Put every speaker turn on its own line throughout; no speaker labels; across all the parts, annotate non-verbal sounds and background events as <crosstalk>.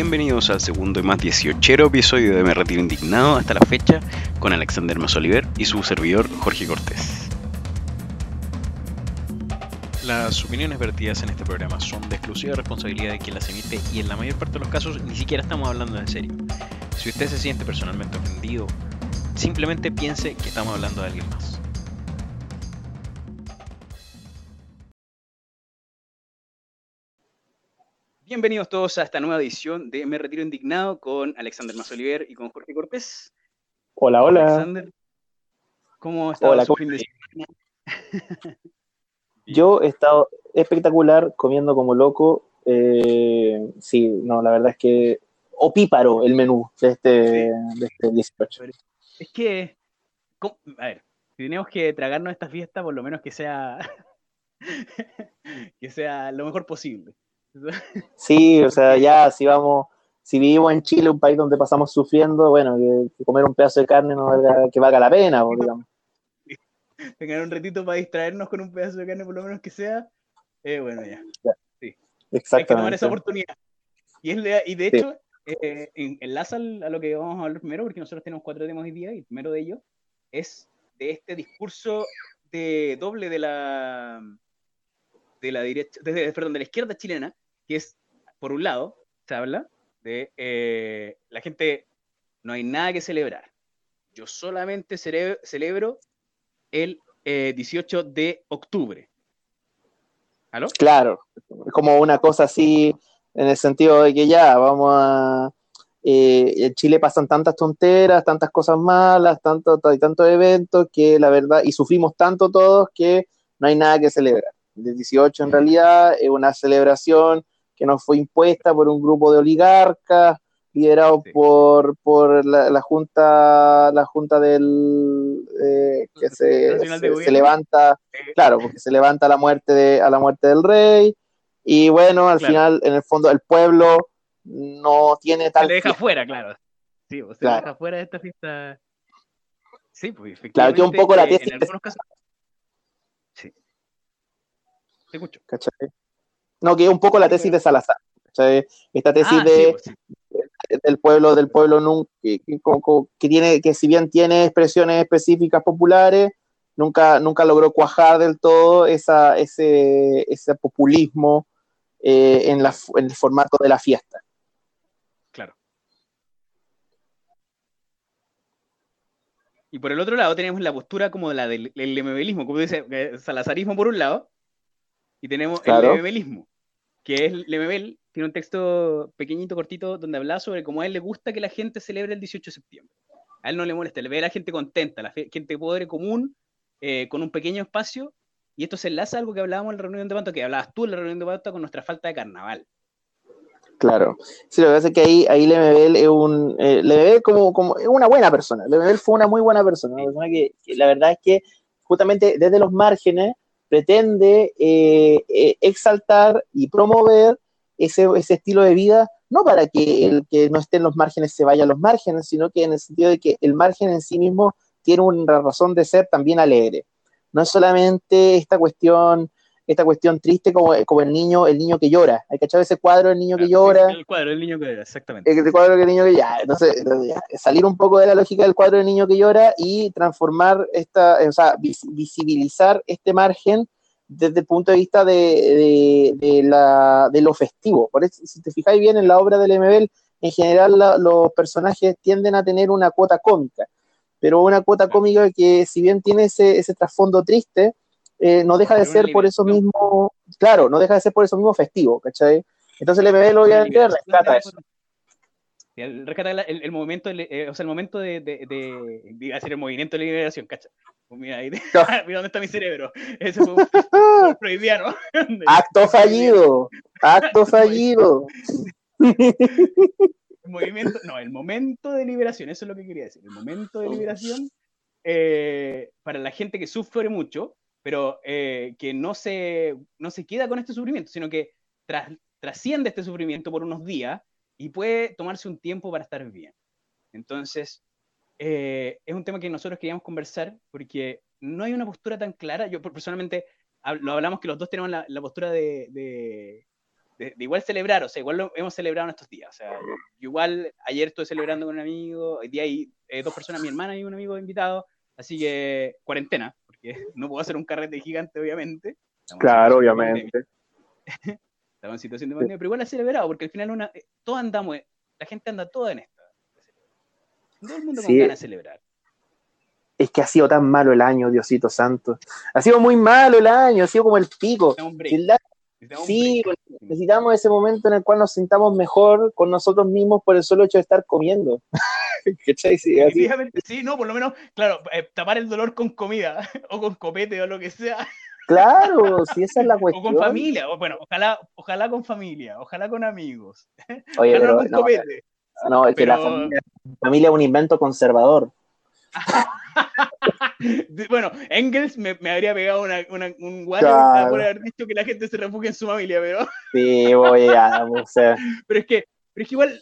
Bienvenidos al segundo y más 18 episodio de Me Retiro Indignado hasta la fecha con Alexander Masoliver y su servidor Jorge Cortés. Las opiniones vertidas en este programa son de exclusiva responsabilidad de quien las emite y en la mayor parte de los casos ni siquiera estamos hablando en serio. Si usted se siente personalmente ofendido, simplemente piense que estamos hablando de alguien más. Bienvenidos todos a esta nueva edición de Me Retiro Indignado con Alexander Masoliver y con Jorge Cortés.
Hola, hola.
Alexander, ¿cómo está
Hola,
su
¿cómo
fin de
estás? Yo he estado espectacular comiendo como loco. Eh, sí, no, la verdad es que opíparo el menú de este, de este 18.
Es que, ¿cómo? a ver, si tenemos que tragarnos esta fiesta, por lo menos que sea, <laughs> que sea lo mejor posible.
Sí, o sea, ya si vamos, si vivimos en Chile, un país donde pasamos sufriendo, bueno, que, que comer un pedazo de carne no valga, que valga la pena, pues, digamos. <laughs>
Tengan un ratito para distraernos con un pedazo de carne, por lo menos que sea, eh, bueno, ya. Sí. Hay que tomar
Exactamente.
esa oportunidad. Y, es le- y de
Sí.
hecho, eh, en- enlaza a lo que vamos a hablar primero, porque nosotros tenemos cuatro temas hoy día, y el primero de ellos es de este discurso de doble de la de la derecha, de- perdón, de la izquierda chilena, que es, por un lado, se habla de eh, la gente, no hay nada que celebrar. Yo solamente celebro el eh, 18 de octubre. ¿Aló?
Claro, como una cosa así, en el sentido de que ya, vamos a... eh, en Chile pasan tantas tonteras, tantas cosas malas, tanto, tantos eventos que la verdad, y sufrimos tanto todos que no hay nada que celebrar. El 18 en realidad es una celebración que nos fue impuesta por un grupo de oligarcas, liderado
Sí.
por, por la, la junta, la junta del eh, que se, se- se levanta, claro, porque se levanta a la muerte de, a la muerte del rey, y bueno, al
Claro.
final, en el fondo, el pueblo no tiene
se
tal
le deja
fiesta.
fuera, claro. Sí, pues, se
Claro.
deja fuera de esta fiesta. Sí, pues efectivamente.
Claro, que un poco la tesis
En algunos casos. Sí. Te escucho.
¿cachai? No, que es un poco la tesis de Salazar. Esta tesis
Ah, sí,
de,
pues, sí.
del pueblo, del pueblo nun- que, tiene, que si bien tiene expresiones específicas populares, nunca, nunca logró cuajar del todo esa, ese, ese populismo eh, en, la, en el formato de la fiesta.
Claro. Y por el otro lado tenemos la postura como la del el lemebelismo, como dice eh, Salazarismo por un lado, y tenemos
Claro.
el lemebelismo, que es Lemebel, tiene un texto pequeñito, cortito, donde habla sobre cómo a él le gusta que la gente celebre el 18 de septiembre. A él no le molesta, le ve a la gente contenta, la fe- gente pobre común, eh, con un pequeño espacio, y esto se enlaza a algo que hablábamos en la reunión de Panto, que hablabas tú en la reunión de Panto con nuestra falta de carnaval.
Claro. Sí, lo que pasa es que ahí, ahí Lemebel es un. Eh, Lemebel como, como, es una buena persona. Lemebel fue una muy buena persona. Una persona que, que la verdad es que justamente desde los márgenes pretende eh, eh, exaltar y promover ese, ese estilo de vida, no para que el que no esté en los márgenes se vaya a los márgenes, sino que en el sentido de que el margen en sí mismo tiene una razón de ser también alegre. No es solamente esta cuestión esta cuestión triste como, como el niño el niño que llora. ¿Hay cachado ese cuadro del niño que llora?
El cuadro, el niño que era, exactamente.
El cuadro del niño que ya, entonces, entonces ya, salir un poco de la lógica del cuadro del niño que llora y transformar esta, o sea, vis- visibilizar este margen desde el punto de vista de, de, de la, de lo festivo. Por eso, si te fijáis bien en la obra del MBL, en general la- los personajes tienden a tener una cuota cómica, pero una cuota cómica que si bien tiene ese, ese trasfondo triste, eh, no deja de ser por eso mismo, claro, no deja de ser por eso mismo festivo, ¿cachai? Entonces el MBL obviamente rescata eso.
El- rescata el, el momento, de- eh, o sea, el momento de, de, de, de hacer el movimiento de liberación, ¿cacha? Pues mira, ahí, <laughs> mira dónde está mi cerebro. Ese fue un freudiano. <laughs>
Acto fallido, acto <laughs> fallido.
El movimiento, no, el momento de liberación, eso es lo que quería decir. El momento de liberación eh, para la gente que sufre mucho, pero eh, que no se, no se queda con este sufrimiento, sino que tras, trasciende este sufrimiento por unos días y puede tomarse un tiempo para estar bien. Entonces, eh, es un tema que nosotros queríamos conversar porque no hay una postura tan clara. Yo personalmente lo hablamos que los dos tenemos la, la postura de, de, de, igual celebrar, o sea, igual lo hemos celebrado en estos días. O sea, igual ayer estuve celebrando con un amigo, hoy día hay eh, dos personas, mi hermana y un amigo invitado, así que cuarentena, porque <laughs> no puedo hacer un carrete gigante, obviamente.
claro, obviamente. <laughs>
Estamos en situación de pandemia, pero igual ha celebrado, porque al final una, eh, todos andamos, la gente anda toda en esta. Todo el mundo con ganas de celebrar
es que ha sido tan malo el año, Diosito Santo. Ha sido muy malo el año, ha sido como el pico. Sí, necesitamos ese momento en el cual nos sintamos mejor con nosotros mismos por el solo hecho de estar comiendo. <laughs>
Sí, sí, no, por lo menos, claro, eh, tapar el dolor con comida <laughs> o con copete o lo que sea.
Claro, <laughs> si esa es la cuestión.
O con familia, o, bueno, ojalá, ojalá con familia, ojalá con amigos. Oye, ojalá con
no, copete. No, es que la familia es un invento conservador. <laughs>
bueno, Engels me, habría pegado un guayo por haber dicho que la gente se refugia en su familia, pero. <laughs>
sí, voy a.
pero, es que, pero es que igual.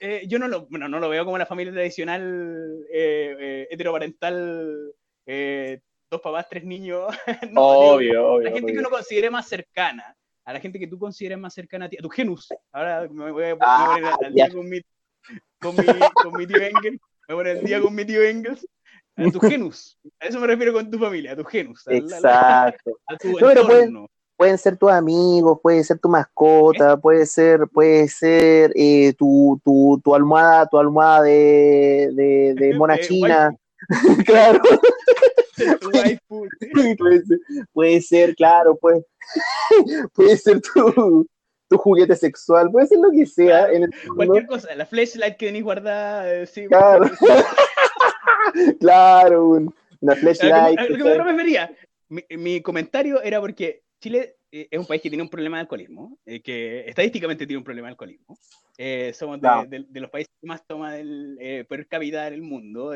Eh, yo no lo, bueno, no lo veo como la familia tradicional eh, eh, heteroparental, dos papás, tres niños. <laughs>
obvio, obvio.
La gente que uno considere más cercana, a la gente que tú consideres más cercana a ti, a tu genus. Ahora me voy a, ah, poner al día con mi, con mi, con mi tío Engels me voy el día con mi tío Engels, a tu <laughs> genus. A eso me refiero con tu familia, a tu genus.
Exacto. A, tu no, pueden, ser tus amigos, puede ser tu mascota, puede ser, puede ser eh, tu, tu, tu, almohada, tu almohada de, de, de <laughs> mona china. <laughs> claro. puede, ser, puede ser, claro, puede, puede ser tu, tu juguete sexual, puede ser lo que sea. en el
cualquier cosa, la flashlight que tenéis guardada, eh, sí.
Claro, <laughs> claro una flashlight.
A lo que me refería, mi, mi, comentario era porque Chile eh, es un país que tiene un problema de alcoholismo, eh, que estadísticamente tiene un problema de alcoholismo. somos de, de, los países que más toma del, per cápita en el mundo.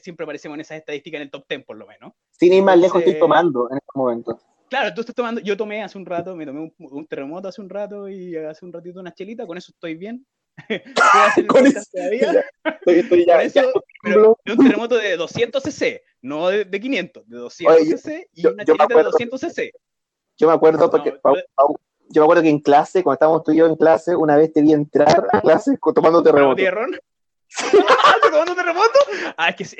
siempre aparecemos en esas estadísticas en el top 10 por lo menos.
Sin ir más lejos, estoy tomando en este momento.
Claro, tú estás tomando, yo tomé hace un rato, me tomé un, terremoto hace un rato y hace un ratito una chelita, con eso estoy bien. <laughs>
con eso, todavía? Estoy, ya, eso,
pero un terremoto de 200 cc, no de, 500, de 200 cc y una chelita de 200 cc.
Yo me acuerdo porque yo me acuerdo que en clase, cuando estábamos tú y yo en clase, una vez te vi entrar a clase tomando terremoto. <laughs> <laughs>
¿Tomando terremoto? Ah, es que sí.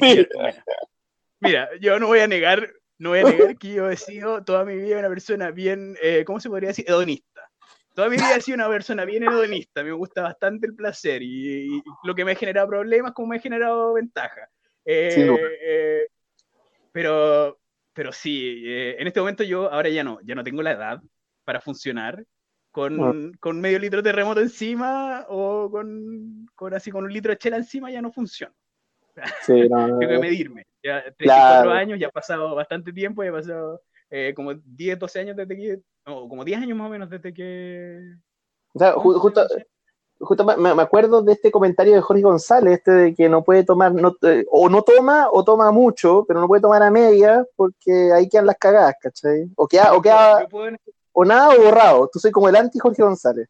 Mira, yo no voy a negar no voy a negar que yo he sido toda mi vida una persona bien, eh, ¿cómo se podría decir? Hedonista. Toda mi vida he sido una persona bien hedonista, me gusta bastante el placer y, lo que me ha generado problemas como me ha generado ventaja. Eh, eh, pero, pero sí, en este momento yo ahora ya no, ya no tengo la edad para funcionar con, con medio litro de terremoto encima o con, con, así con un litro de chela encima ya no funciona.
Sí, <laughs>
Tengo que medirme. Ya 34 años, ya ha pasado bastante tiempo, ya ha pasado eh, como 10, 12 años desde que. No, como 10 años más o menos desde que.
O sea, justo, justo me, acuerdo de este comentario de Jorge González, este de que no puede tomar, no, o no toma o toma mucho, pero no puede tomar a media porque ahí quedan las cagadas, ¿cachai? O queda, o, queda, o nada o borrado. Tú soy como el anti Jorge González.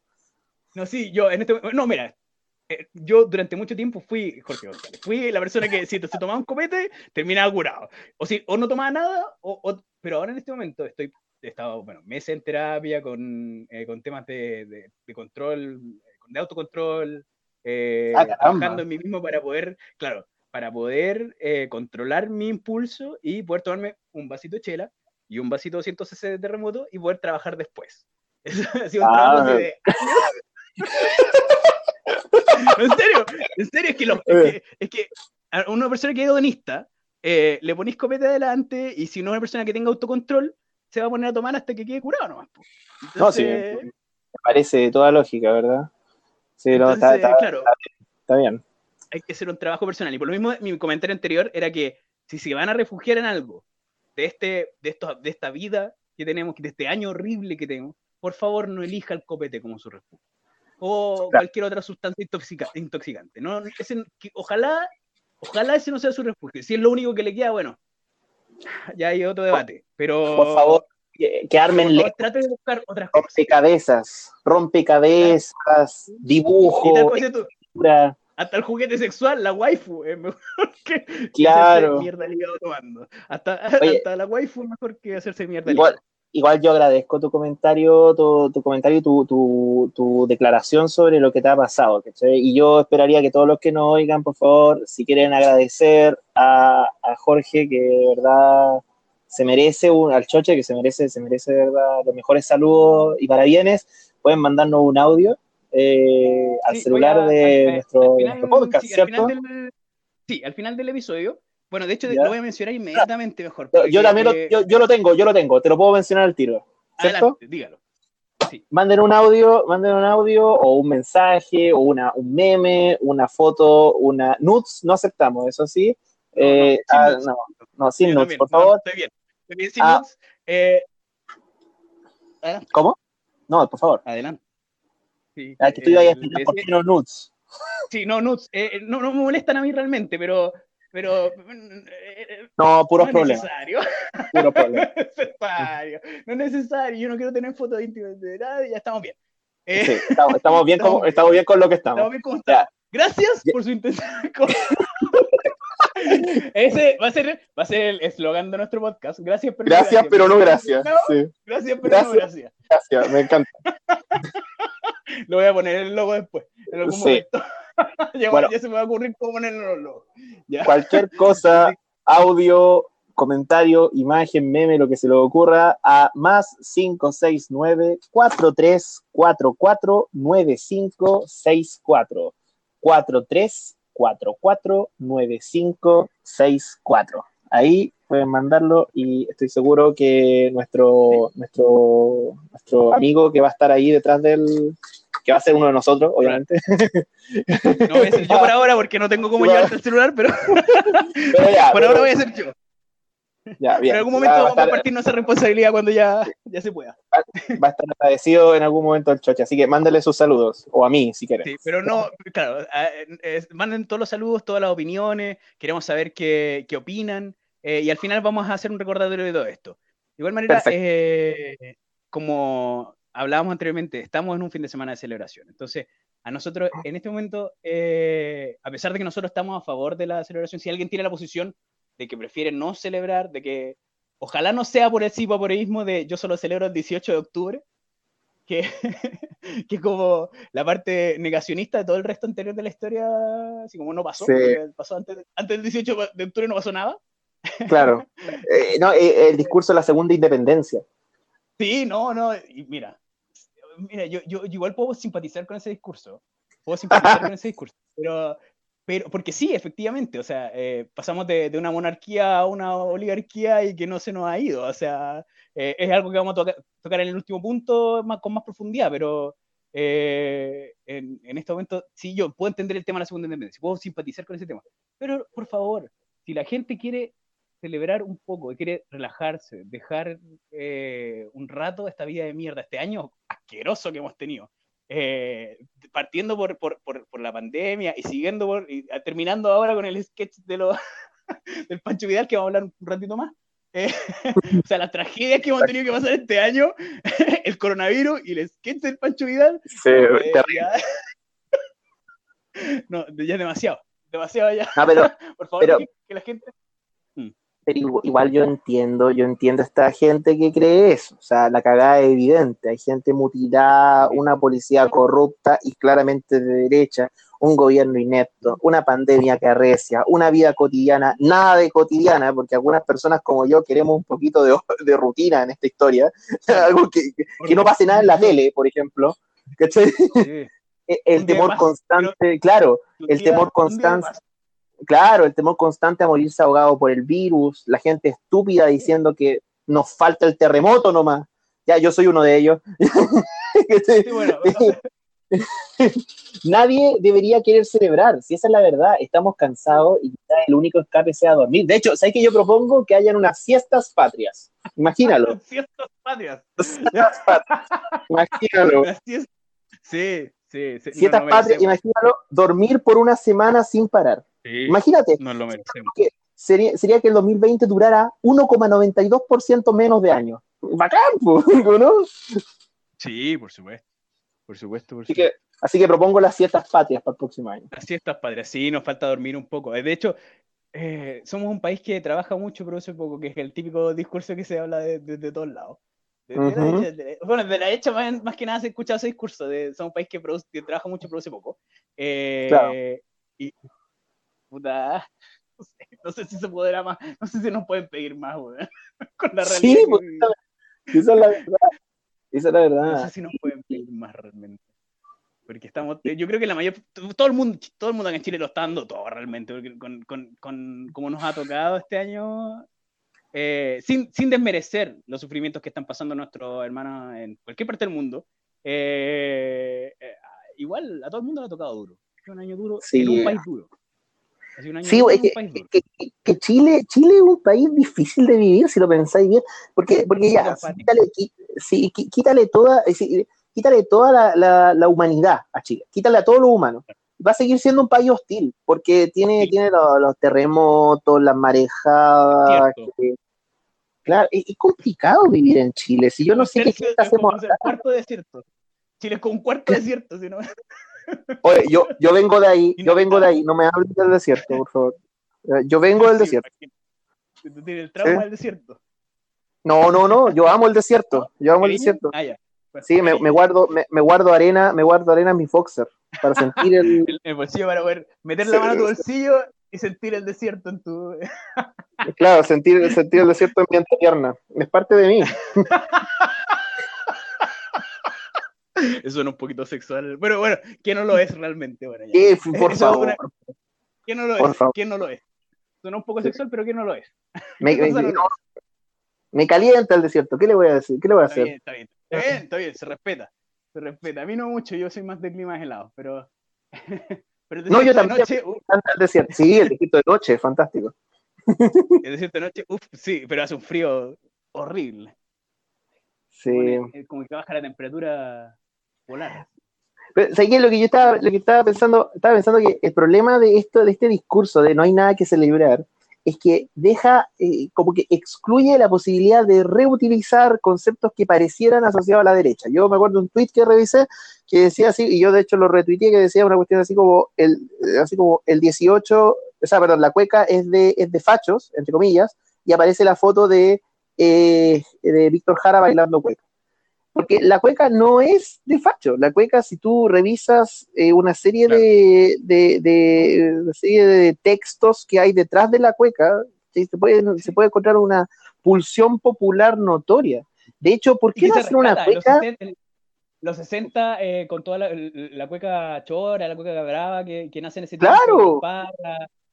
No, sí, yo en este no, mira, eh, yo durante mucho tiempo fui Jorge González. Fui la persona que si se tomaba un copete, terminaba curado. O, si, o no tomaba nada, o, pero ahora en este momento estoy, he estado, bueno, meses en terapia con, eh, con temas de, de, control, de autocontrol, eh, ah, trabajando en mí mismo para poder, claro, para poder eh, controlar mi impulso y poder tomarme un vasito de chela y un vasito de 200 cc de terremoto y poder trabajar después. <laughs> Eso ha sido un ah, trabajo de <laughs> <laughs> en serio, en serio, es que, lo, es, que, a una persona que es hedonista, eh, le ponéis copete adelante y si no es una persona que tenga autocontrol, se va a poner a tomar hasta que quede curado nomás.
no, sí, me parece toda lógica, ¿verdad? Sí, está, claro, está, bien.
Hay que hacer un trabajo personal. Y por lo mismo, mi comentario anterior era que si se van a refugiar en algo de, este, de, esto, de esta vida que tenemos, de este año horrible que tenemos, por favor no elija el copete como su refugio o cualquier otra sustancia intoxicante. ¿no? ojalá, ojalá ese no sea su refugio. Si es lo único que le queda, bueno, ya hay otro debate. Pero
por favor, que, armen
Trate de buscar otras
cosas. Rompecabezas, rompecabezas, dibujo,
hasta el juguete sexual, la waifu, es mejor <laughs> que,
claro.
hacerse mierda el hígado tomando. Hasta, hasta, la waifu es mejor que hacerse mierda
igual, igual yo agradezco tu comentario, tu, tu comentario y tu, tu, tu, declaración sobre lo que te ha pasado. Y yo esperaría que todos los que nos oigan, por favor, si quieren agradecer a, a Jorge, que de verdad se merece, un, al Choche, que se merece, se merece de verdad los mejores saludos y parabienes, pueden mandarnos un audio eh, al celular de nuestro, podcast, ¿cierto?
sí, al final del episodio bueno, de hecho, lo voy a mencionar inmediatamente mejor.
Yo también lo, yo, lo tengo, yo lo tengo, te lo puedo mencionar al tiro. ¿Cierto?
dígalo.
Manden un audio, manden un audio o un mensaje o una, un meme, una foto, una nudes, no aceptamos, eso sí. No, eh, no, sin, nudes. Ah, por favor.
estoy bien, estoy bien sin ah. nudes. Eh,
¿Cómo? No, por favor.
Adelante.
Sí, ah, que estoy ahí explicando por qué no nudes.
Sí, no, nudes. Eh, no, no me molestan a mí realmente, pero pero
no, puros problemas.
Necesario. Puro problema. <laughs> necesario. No es necesario. Yo no quiero tener fotos íntimas de nadie. Ya estamos bien.
Eh, estamos, bien con, <laughs> estamos bien con lo que estamos.
Estamos bien estamos. Gracias por su intención. <laughs> Ese va a ser, va a ser el eslogan de nuestro podcast. Gracias,
pero gracias, gracias. pero no gracias. sí.
Gracias, pero no gracias.
Gracias, me encanta. <laughs>
Lo voy a poner el logo después, en algún sí. momento. <laughs> ya, bueno, ya, se me va a ocurrir cómo ponerlo.
Cualquier cosa, audio, comentario, imagen, meme, lo que se le ocurra, a más 569 4344 9564 4344 9564 Ahí pueden mandarlo y estoy seguro que nuestro, nuestro, nuestro amigo que va a estar ahí detrás del, que va a ser uno de nosotros, obviamente.
No voy a ser yo por ahora porque no tengo cómo <laughs> llevarte el celular, pero, <laughs> por ahora voy a ser yo.
Ya, bien.
En algún momento vamos a compartir esa responsabilidad cuando ya, ya se pueda.
Va a estar agradecido en algún momento el Choche, así que mándale sus saludos, o a mí, si quieres.
Sí, pero no, claro, manden todos los saludos, todas las opiniones, queremos saber qué, qué opinan, eh, y al final vamos a hacer un recordatorio de todo esto. De igual manera, eh, como hablábamos anteriormente, estamos en un fin de semana de celebración. Entonces, a nosotros, en este momento, eh, a pesar de que nosotros estamos a favor de la celebración, si alguien tiene la posición de que prefiere no celebrar, de que ojalá no sea por el cipoporeísmo de yo solo celebro el 18 de octubre, que, <laughs> que como la parte negacionista de todo el resto anterior de la historia, así como no pasó, pasó antes, antes del 18 de octubre no pasó nada. <laughs>
Claro, eh, no, eh, el discurso de la segunda independencia.
Sí, no, no, y mira, mira, yo, yo, igual puedo simpatizar con ese discurso, puedo simpatizar <laughs> con ese discurso, pero, pero, porque sí, efectivamente, o sea, eh, pasamos de, de, una monarquía a una oligarquía y que no se nos ha ido, o sea, eh, es algo que vamos a tocar, en el último punto más, con más profundidad, pero eh, en, en, este momento, sí, yo puedo entender el tema de la segunda independencia, puedo simpatizar con ese tema, pero por favor, si la gente quiere celebrar un poco, quiere relajarse, dejar eh, un rato esta vida de mierda, este año asqueroso que hemos tenido. Eh, partiendo por, por, por, la pandemia y siguiendo por, y terminando ahora con el sketch de lo, <laughs> del Pancho Vidal, que vamos a hablar un ratito más. Eh, <laughs> o sea, las tragedias que hemos tenido que pasar este año, <laughs> el coronavirus y el sketch del Pancho Vidal.
Sí, ya,
no, ya es demasiado, demasiado ya.
Ah, pero,
por favor, que la gente
pero igual yo entiendo, yo entiendo a esta gente que cree eso, o sea, la cagada es evidente, hay gente mutilada, una policía corrupta y claramente de derecha, un gobierno inepto, una pandemia que arrecia, una vida cotidiana, nada de cotidiana, porque algunas personas como yo queremos un poquito de, <laughs> de rutina en esta historia, <laughs> algo que, que, no pase nada en la tele, por ejemplo, <laughs> El temor constante, claro, el temor constante claro, el temor constante a morirse ahogado por el virus, la gente estúpida diciendo que nos falta el terremoto nomás. Ya, yo soy uno de ellos. <laughs> Nadie debería querer celebrar, si esa es la verdad. Estamos cansados y el único escape sea dormir. De hecho, ¿sabes que yo propongo que hayan unas fiestas patrias? Imagínalo. <laughs>
fiestas patrias.
Imagínalo.
Sí, sí, sí.
Fiestas patrias, imagínalo, dormir por una semana sin parar. Imagínate. sería, sería, que el 2020 durara 1,92% menos de años. Bacán, <laughs> ¿no?
Sí, por supuesto. Por supuesto,
así, Que, así que propongo las fiestas patrias para el próximo año.
Las fiestas patrias, sí, nos falta dormir un poco. De hecho, eh, somos un país que trabaja mucho, pero eso poco, que es el típico discurso que se habla de, de, todos lados. De, de la derecha, bueno, de la derecha más, más, que nada se ha escuchado ese discurso de son un país que, produce, que trabaja mucho produce poco. Eh, claro. Y, puta, <laughs> no sé, no sé, si se podrá más, no sé si nos pueden pedir más, weón, <laughs> con la realidad.
Sí, pues, esa es la verdad. Esa es la verdad.
No sé si nos pueden pedir más realmente. Porque estamos, yo creo que la mayor, todo el mundo, todo el mundo en Chile lo está dando todo realmente, porque con, con, con como nos ha tocado este año, eh, sin, sin, desmerecer los sufrimientos que están pasando nuestros hermanos en cualquier parte del mundo, eh, eh, igual a todo el mundo le ha tocado duro. Es un año duro
sí.
en un país duro.
Un año sí, duro que, país. Que, que, Chile, Chile es un país difícil de vivir, si lo pensáis bien, porque, porque ya, quítale, sí, quítale toda, quítale toda la, la, la, humanidad a Chile, quítale a todo lo humano va a seguir siendo un país hostil, porque tiene, sí. tiene los, los, terremotos, las marejadas. Claro, es, es, complicado vivir en Chile. Si yo no sé qué hacemos.
Un cuarto desierto. Chile es con un cuarto desierto, si no.
Oye, yo, yo vengo de ahí, yo vengo de ahí, no me hables del desierto, por favor. Yo vengo del desierto.
¿Tú tienes el trauma ¿Sí? del desierto?
No, no, no, yo amo el desierto. Yo amo el desierto.
Ah, ya.
Sí, me, me guardo, me, me, guardo arena, me guardo arena en mi Foxer para sentir el... <laughs>
el, el bolsillo para poder meter la mano a tu bolsillo y sentir el desierto en tu.
claro, sentir, sentir el desierto en mi antepierna. Es parte de mí. <laughs> <laughs>
Eso suena un poquito sexual. Pero bueno, ¿quién no lo es realmente? Bueno,
ya. Por <laughs> favor. Una...
¿Quién no lo por es? ¿Quién no lo es? Suena un poco sexual, pero ¿quién no lo es? <laughs>
Me, me, no, me, calienta el desierto. ¿Qué le voy a decir? ¿Qué le voy a
está
hacer?
Bien, está bien, está bien, está bien, se respeta. Se respeta. A mí no mucho, yo soy más de climas helados, pero.
pero no, yo también. Noche, uh, el desierto. Sí, el desierto de noche, fantástico.
El desierto de noche, uff, sí, pero hace un frío horrible.
Sí.
Como, como que baja la temperatura
¿sabes Lo que yo estaba, pensando, estaba pensando que el problema de esto, de este discurso de no hay nada que celebrar, es que deja, eh, como que excluye la posibilidad de reutilizar conceptos que parecieran asociados a la derecha. Yo me acuerdo un tweet que revisé que decía así, y yo de hecho lo retuiteé, que decía una cuestión así como el, así como el 18, o sea, perdón, la cueca es de, es de fachos, entre comillas, y aparece la foto de, eh, de Víctor Jara bailando cueca. Porque la cueca no es de facho. La cueca, si tú revisas eh, una serie claro. de, de, de, de, serie de textos que hay detrás de la cueca, ¿sí? se, puede, se puede encontrar una pulsión popular notoria. De hecho, ¿por qué no hacer una cueca?
Los 60, eh, con toda la, la, cueca chora, la cueca brava, que, que nace en ese
tiempo,
claro.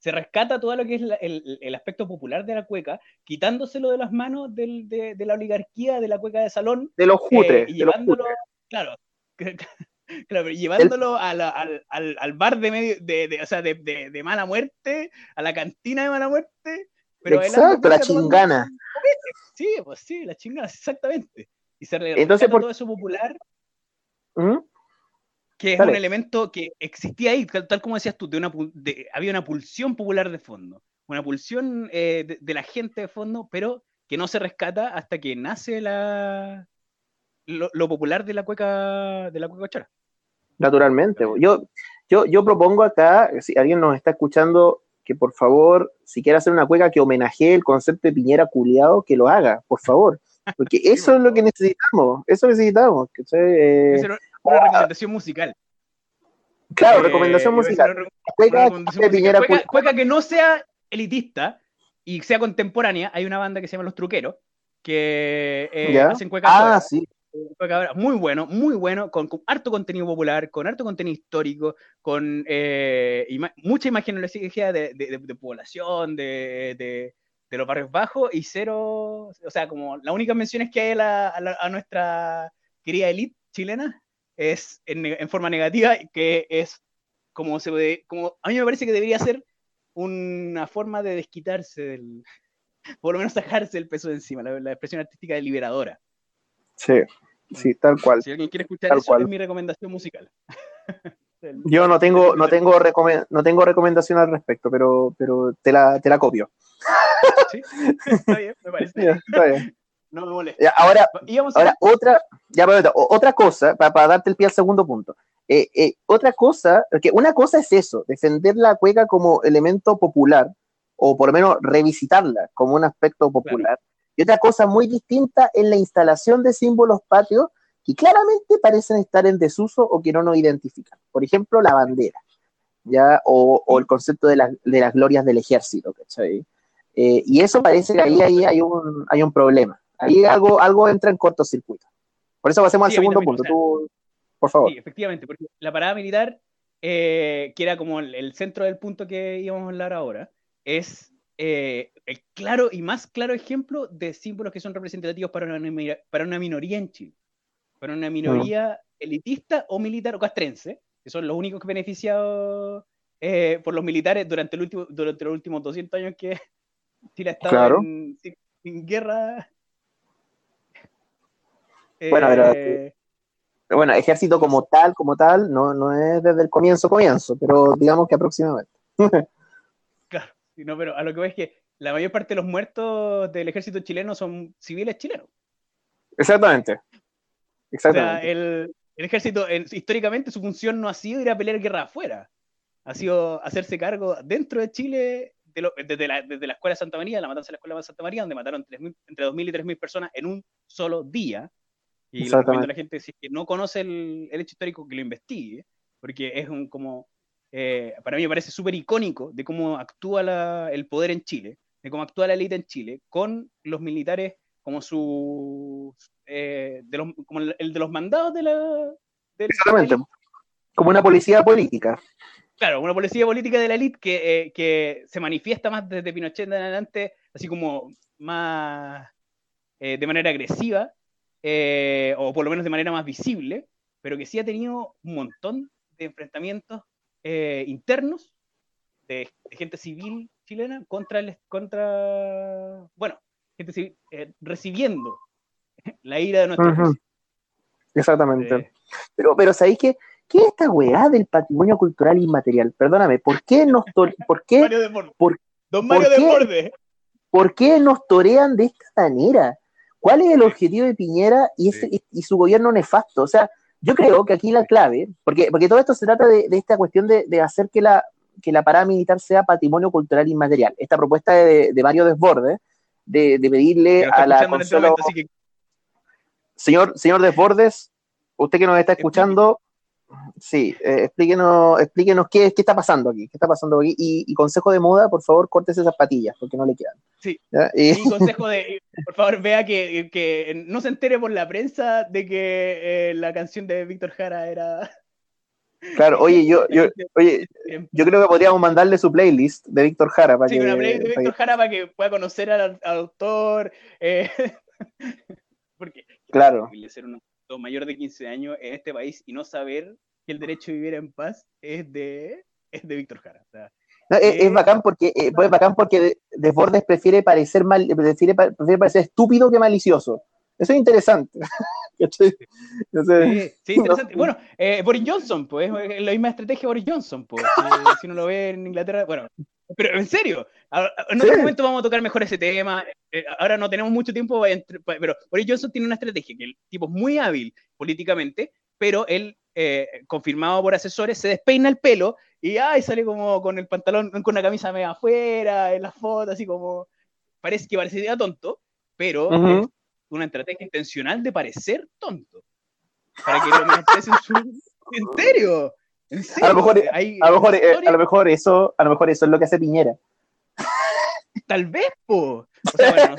Se rescata todo lo que es la, el, el, aspecto popular de la cueca, quitándoselo de las manos del, de, de, la oligarquía de la cueca de salón.
De los jutres.
Eh, y llevándolo, claro, <laughs> claro, llevándolo el... a la, al, al, al, bar de medio, de, de o sea, de, de, mala muerte, a la cantina de mala muerte. Pero
Exacto, la chingana.
Sí, pues sí, la chingana, exactamente. Y se
Entonces, por...
todo eso popular.
¿Mm?
Que es Dale. un elemento que existía ahí, tal, tal como decías tú, de una, de, había una pulsión popular de fondo, una pulsión eh, de, de, la gente de fondo, pero que no se rescata hasta que nace la, lo, lo popular de la cueca de la cueca chora.
Naturalmente. Yo, yo, yo propongo acá, si alguien nos está escuchando, que por favor, si quiere hacer una cueca que homenajee el concepto de Piñera culiado, que lo haga, por favor. Porque <laughs> eso es lo que necesitamos, eso necesitamos. Que,
eh, una, una recomendación musical.
Claro, eh, recomendación musical.
Cueca, recomendación musical. Cueca, cueca, que no sea elitista y sea contemporánea. Hay una banda que se llama Los Truqueros, que eh, hacen cueca.
Ah, sí.
Muy bueno, muy bueno, con, con, harto contenido popular, con harto contenido histórico, con eh, ima mucha imagenología de, de, de, de población, de, de los barrios bajos y cero, o sea, como las únicas menciones que hay a, la, a, la, a nuestra querida elite chilena es en, en, forma negativa, que es como se puede, como a mí me parece que debería ser una forma de desquitarse del, <laughs> por lo menos sacarse el peso de encima, la, la expresión artística de liberadora.
Sí, sí, tal cual.
Si alguien quiere escuchar tal eso, cual. es mi recomendación musical. <laughs>
Yo no tengo, no tengo, no tengo recomendación al respecto, pero, pero te, la, te la copio.
Sí, <laughs> está bien, me parece. Ya,
está bien.
No me molesta.
Ahora, ahora otra, ya, otra cosa, para, para, darte el pie al segundo punto. Eh, eh, otra cosa, que una cosa es eso, defender la cueca como elemento popular, o por lo menos revisitarla como un aspecto popular. Claro. Y otra cosa muy distinta es la instalación de símbolos patrios que claramente parecen estar en desuso o que no nos identifican. Por ejemplo, la bandera, ¿ya? O, el concepto de, las glorias del ejército, ¿cachai? Eh, y eso parece que ahí, ahí hay, un, hay un problema. Ahí algo, algo entra en cortocircuito. Por eso pasemos al segundo punto. Tú, por favor.
Sí, efectivamente, porque la parada militar, eh, que era como el, centro del punto que íbamos a hablar ahora, es eh, el claro y más claro ejemplo de símbolos que son representativos para una, para una minoría en Chile. Para una minoría elitista o militar o castrense, que son los únicos beneficiados eh, por los militares durante, el último, durante los últimos 200 años que <laughs> Chile ha estado en, guerra.
Bueno, pero bueno, ejército como tal, como tal, no, no es desde el comienzo, comienzo, pero digamos que aproximadamente. <laughs>
claro, no, pero a lo que voy es que la mayor parte de los muertos del ejército chileno son civiles chilenos.
Exactamente.
Exactamente. O sea, el, ejército, históricamente, su función no ha sido ir a pelear guerra afuera, ha sido hacerse cargo dentro de Chile, desde, la, escuela de Santa María, la matanza de la escuela de Santa María, donde mataron entre 2.000 y 3.000 personas en un solo día y lo recomiendo a la gente, si que no conoce el, hecho histórico, que lo investigue, porque es un como, eh, para mí me parece súper icónico de cómo actúa el poder en Chile, de cómo actúa la élite en Chile, con los militares como su, eh, de los, como el de los mandados de la...
Exactamente, como una policía política.
Claro, una policía política de la élite que, eh, que se manifiesta más desde Pinochet en adelante, así como más de manera agresiva, eh, o por lo menos de manera más visible, pero que sí ha tenido un montón de enfrentamientos eh, internos de, gente civil chilena contra, el, contra bueno, gente civil eh, recibiendo la ira de nuestro
Exactamente. pero, pero ¿sabéis qué? ¿Qué es esta weá del patrimonio cultural inmaterial? Perdóname, ¿por qué nos por qué, por,
Don Mario de
¿Por qué nos torean de esta manera? ¿Cuál es el objetivo de Piñera y, su gobierno nefasto? O sea, yo creo que aquí la clave, porque, porque todo esto se trata de, esta cuestión de, hacer que la, que la parada militar sea patrimonio cultural inmaterial. Esta propuesta de, de Mario Desbordes, de, pedirle a la... Este señor, señor Desbordes, usted que nos está escuchando, Sí, eh, explíquenos, explíquenos qué, qué, está pasando aquí, qué está pasando aquí. Y, consejo de moda, por favor, córtese esas patillas, porque no le quedan.
Sí. Y... consejo de, por favor, vea que, que, no se entere por la prensa de que eh, la canción de Víctor Jara era... <laughs>
Claro, oye, yo, yo, <laughs> oye, yo creo que podríamos mandarle su playlist de Víctor Jara
para sí, una playlist de Víctor Jara para que pueda conocer al, autor. Eh, <laughs> porque
claro.
ser un mayor de 15 años en este país y no saber que el derecho a vivir en paz es de, es de Víctor Jara.
es, bacán porque, eh, pues, bacán porque Desbordes prefiere parecer, mal, prefiere, prefiere parecer estúpido que malicioso. Eso es interesante. <laughs>
sí, sí, interesante. Bueno, eh, Boris Johnson, pues, es la misma estrategia de Boris Johnson, pues, si, uno lo ve en Inglaterra, bueno, pero en serio, en otro momento vamos a tocar mejor ese tema. Eh, ahora no tenemos mucho tiempo, pero Boris Johnson tiene una estrategia que el tipo es muy hábil políticamente, pero él eh, confirmado por asesores, se despeina el pelo y ay, sale como con el pantalón, con una camisa media afuera, en la foto, así como. Parece que parecería tonto, pero es una estrategia intencional de parecer tonto. Para que lo en su. ¿En serio?
A lo mejor, a lo mejor, eh, a lo mejor eso, a lo mejor eso es lo que hace Piñera.
Tal vez, po. O sea, bueno,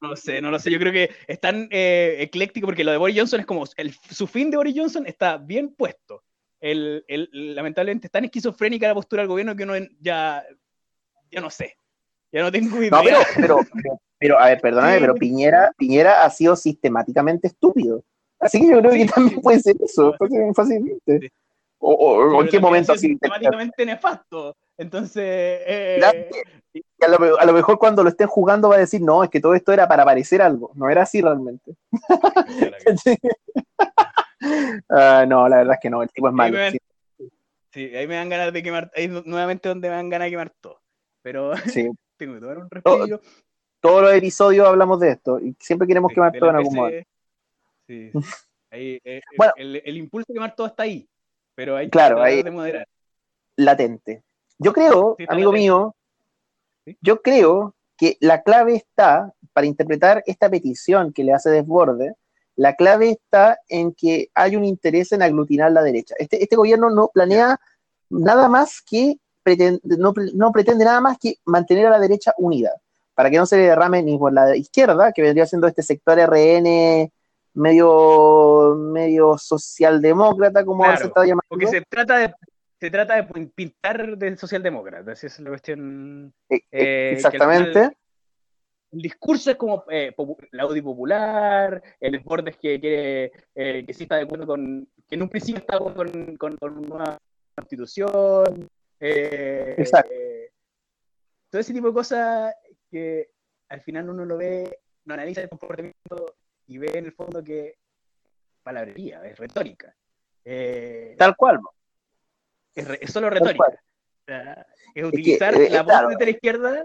no, sé, no, lo sé. Yo creo que es tan eh, ecléctico porque lo de Boris Johnson es como. El, su fin de Boris Johnson está bien puesto. El, el, lamentablemente es tan esquizofrénica la postura del gobierno que uno ya. Ya no sé. Ya no tengo idea.
No, pero, pero, a ver, perdóname, pero Piñera, Piñera ha sido sistemáticamente estúpido. Así que yo creo que también puede ser eso, fácilmente. O, o, en qué momento
así. Nefasto. Entonces. Eh,
a, lo, mejor cuando lo estén jugando va a decir, no, es que todo esto era para parecer algo. No era así realmente. <laughs> Ah, no, la verdad es que no, el tipo es malo.
sí. ahí me dan ganas de quemar. Ahí nuevamente donde me dan ganas de quemar todo. Pero sí. <laughs> tengo que tomar un respiro.
todos los episodios hablamos de esto y siempre queremos quemar todo en algún momento.
Sí, <laughs> ahí, eh, bueno, el, impulso de quemar todo está ahí, pero hay que
claro, ahí, de moderar. Latente. Yo creo, amigo mío, yo creo que la clave está para interpretar esta petición que le hace Desborde, la clave está en que hay un interés en aglutinar la derecha. Este, este gobierno no planea nada más que, no, no pretende nada más que mantener a la derecha unida, para que no se le derrame ni por la izquierda, que vendría siendo este sector RN medio, medio socialdemócrata, como se está llamando.
Porque se trata de se trata de pintar del socialdemócrata, esa es la cuestión.
E, e, eh, exactamente.
el discurso es como eh, la Audi popular, el Bordes que quiere, eh, que sí está de acuerdo con, que en un principio está con, con, con una constitución. Exacto. todo ese tipo de cosas que al final uno lo ve, no analiza el comportamiento y ve en el fondo que palabrería, es retórica.
Tal cual.
Es, solo retórica. es utilizar eh, la voz de la izquierda,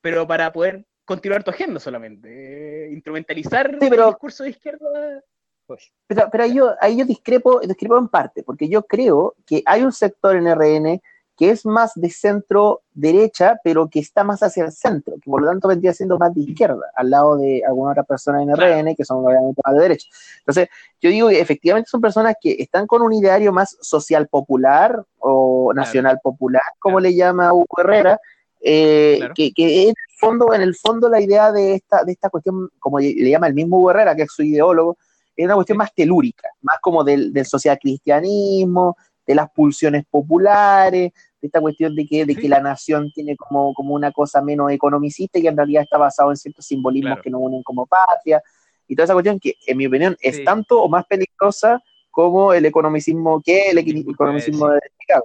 pero para poder continuar tu agenda solamente. Eh, instrumentalizar
el
discurso de izquierda.
Pues. Pero, pero ahí, yo, ahí yo discrepo, discrepo en parte, porque yo creo que hay un sector en RN que es más de centro derecha, pero que está más hacia el centro, que por lo tanto vendría siendo más de izquierda, al lado de alguna otra persona en RN, que son obviamente más de derecha. Entonces, yo digo que efectivamente son personas que están con un ideario más social popular o nacional popular, como le llama Hugo Herrera, eh, que, que, en el fondo, en el fondo la idea de esta, de esta cuestión, como le llama el mismo Hugo Herrera, que es su ideólogo, es una cuestión más telúrica, más como del, del social cristianismo, de las pulsiones populares, esta cuestión de que, de que la nación tiene como, como una cosa menos economicista y en realidad está basado en ciertos simbolismos que nos unen como patria, y toda esa cuestión que, en mi opinión, es tanto o más peligrosa como el economicismo que el economicismo de Chicago.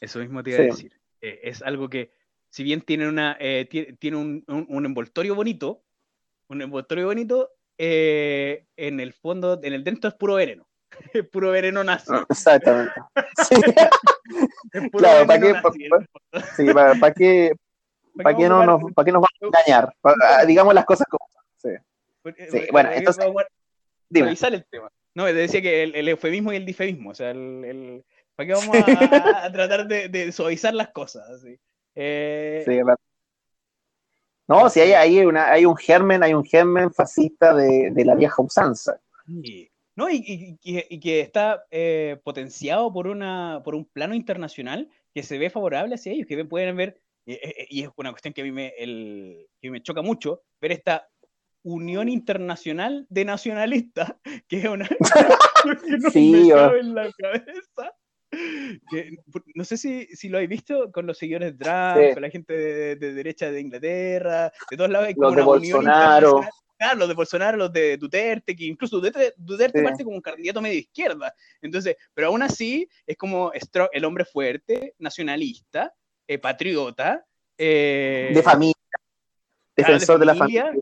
Eso mismo te iba a decir. Eh, es algo que, si bien tiene, una, eh, tiene, un, un, envoltorio bonito, un envoltorio bonito, eh, en el fondo, en el dentro es puro veneno. <laughs> puro veneno nazi.
Exactamente. <laughs> claro, ¿para qué, sí, para, qué, para qué no nos, para qué nos vamos a engañar? Digamos las cosas como Sí.
sí bueno, entonces. Dime. el tema. No, decía que el, eufemismo y el difemismo. O sea, el, el ¿para qué vamos <laughs> a, tratar de, de, suavizar las cosas? Así? Eh,
sí, claro. No, si hay, hay, una, hay un germen, hay un germen fascista de, de la vieja usanza.
Sí. ¿No? Y, que está eh, potenciado por, una, por un plano internacional que se ve favorable hacia ellos, que pueden ver, eh, eh, y es una cuestión que a mí me, el, que me choca mucho, ver esta unión internacional de nacionalistas, <laughs> que es una <laughs> que no
sí,
me cabe en la cabeza. no sé si, si, lo habéis visto con los seguidores de Trump, con la gente de, derecha de Inglaterra, de todos lados.
Como los de Bolsonaro
los de Bolsonaro, los de Duterte, que incluso Duterte, parte como un candidato medio izquierda. Entonces, pero aún así es como el hombre fuerte, nacionalista, eh, patriota. Eh,
de familia. Defensor de, la familia.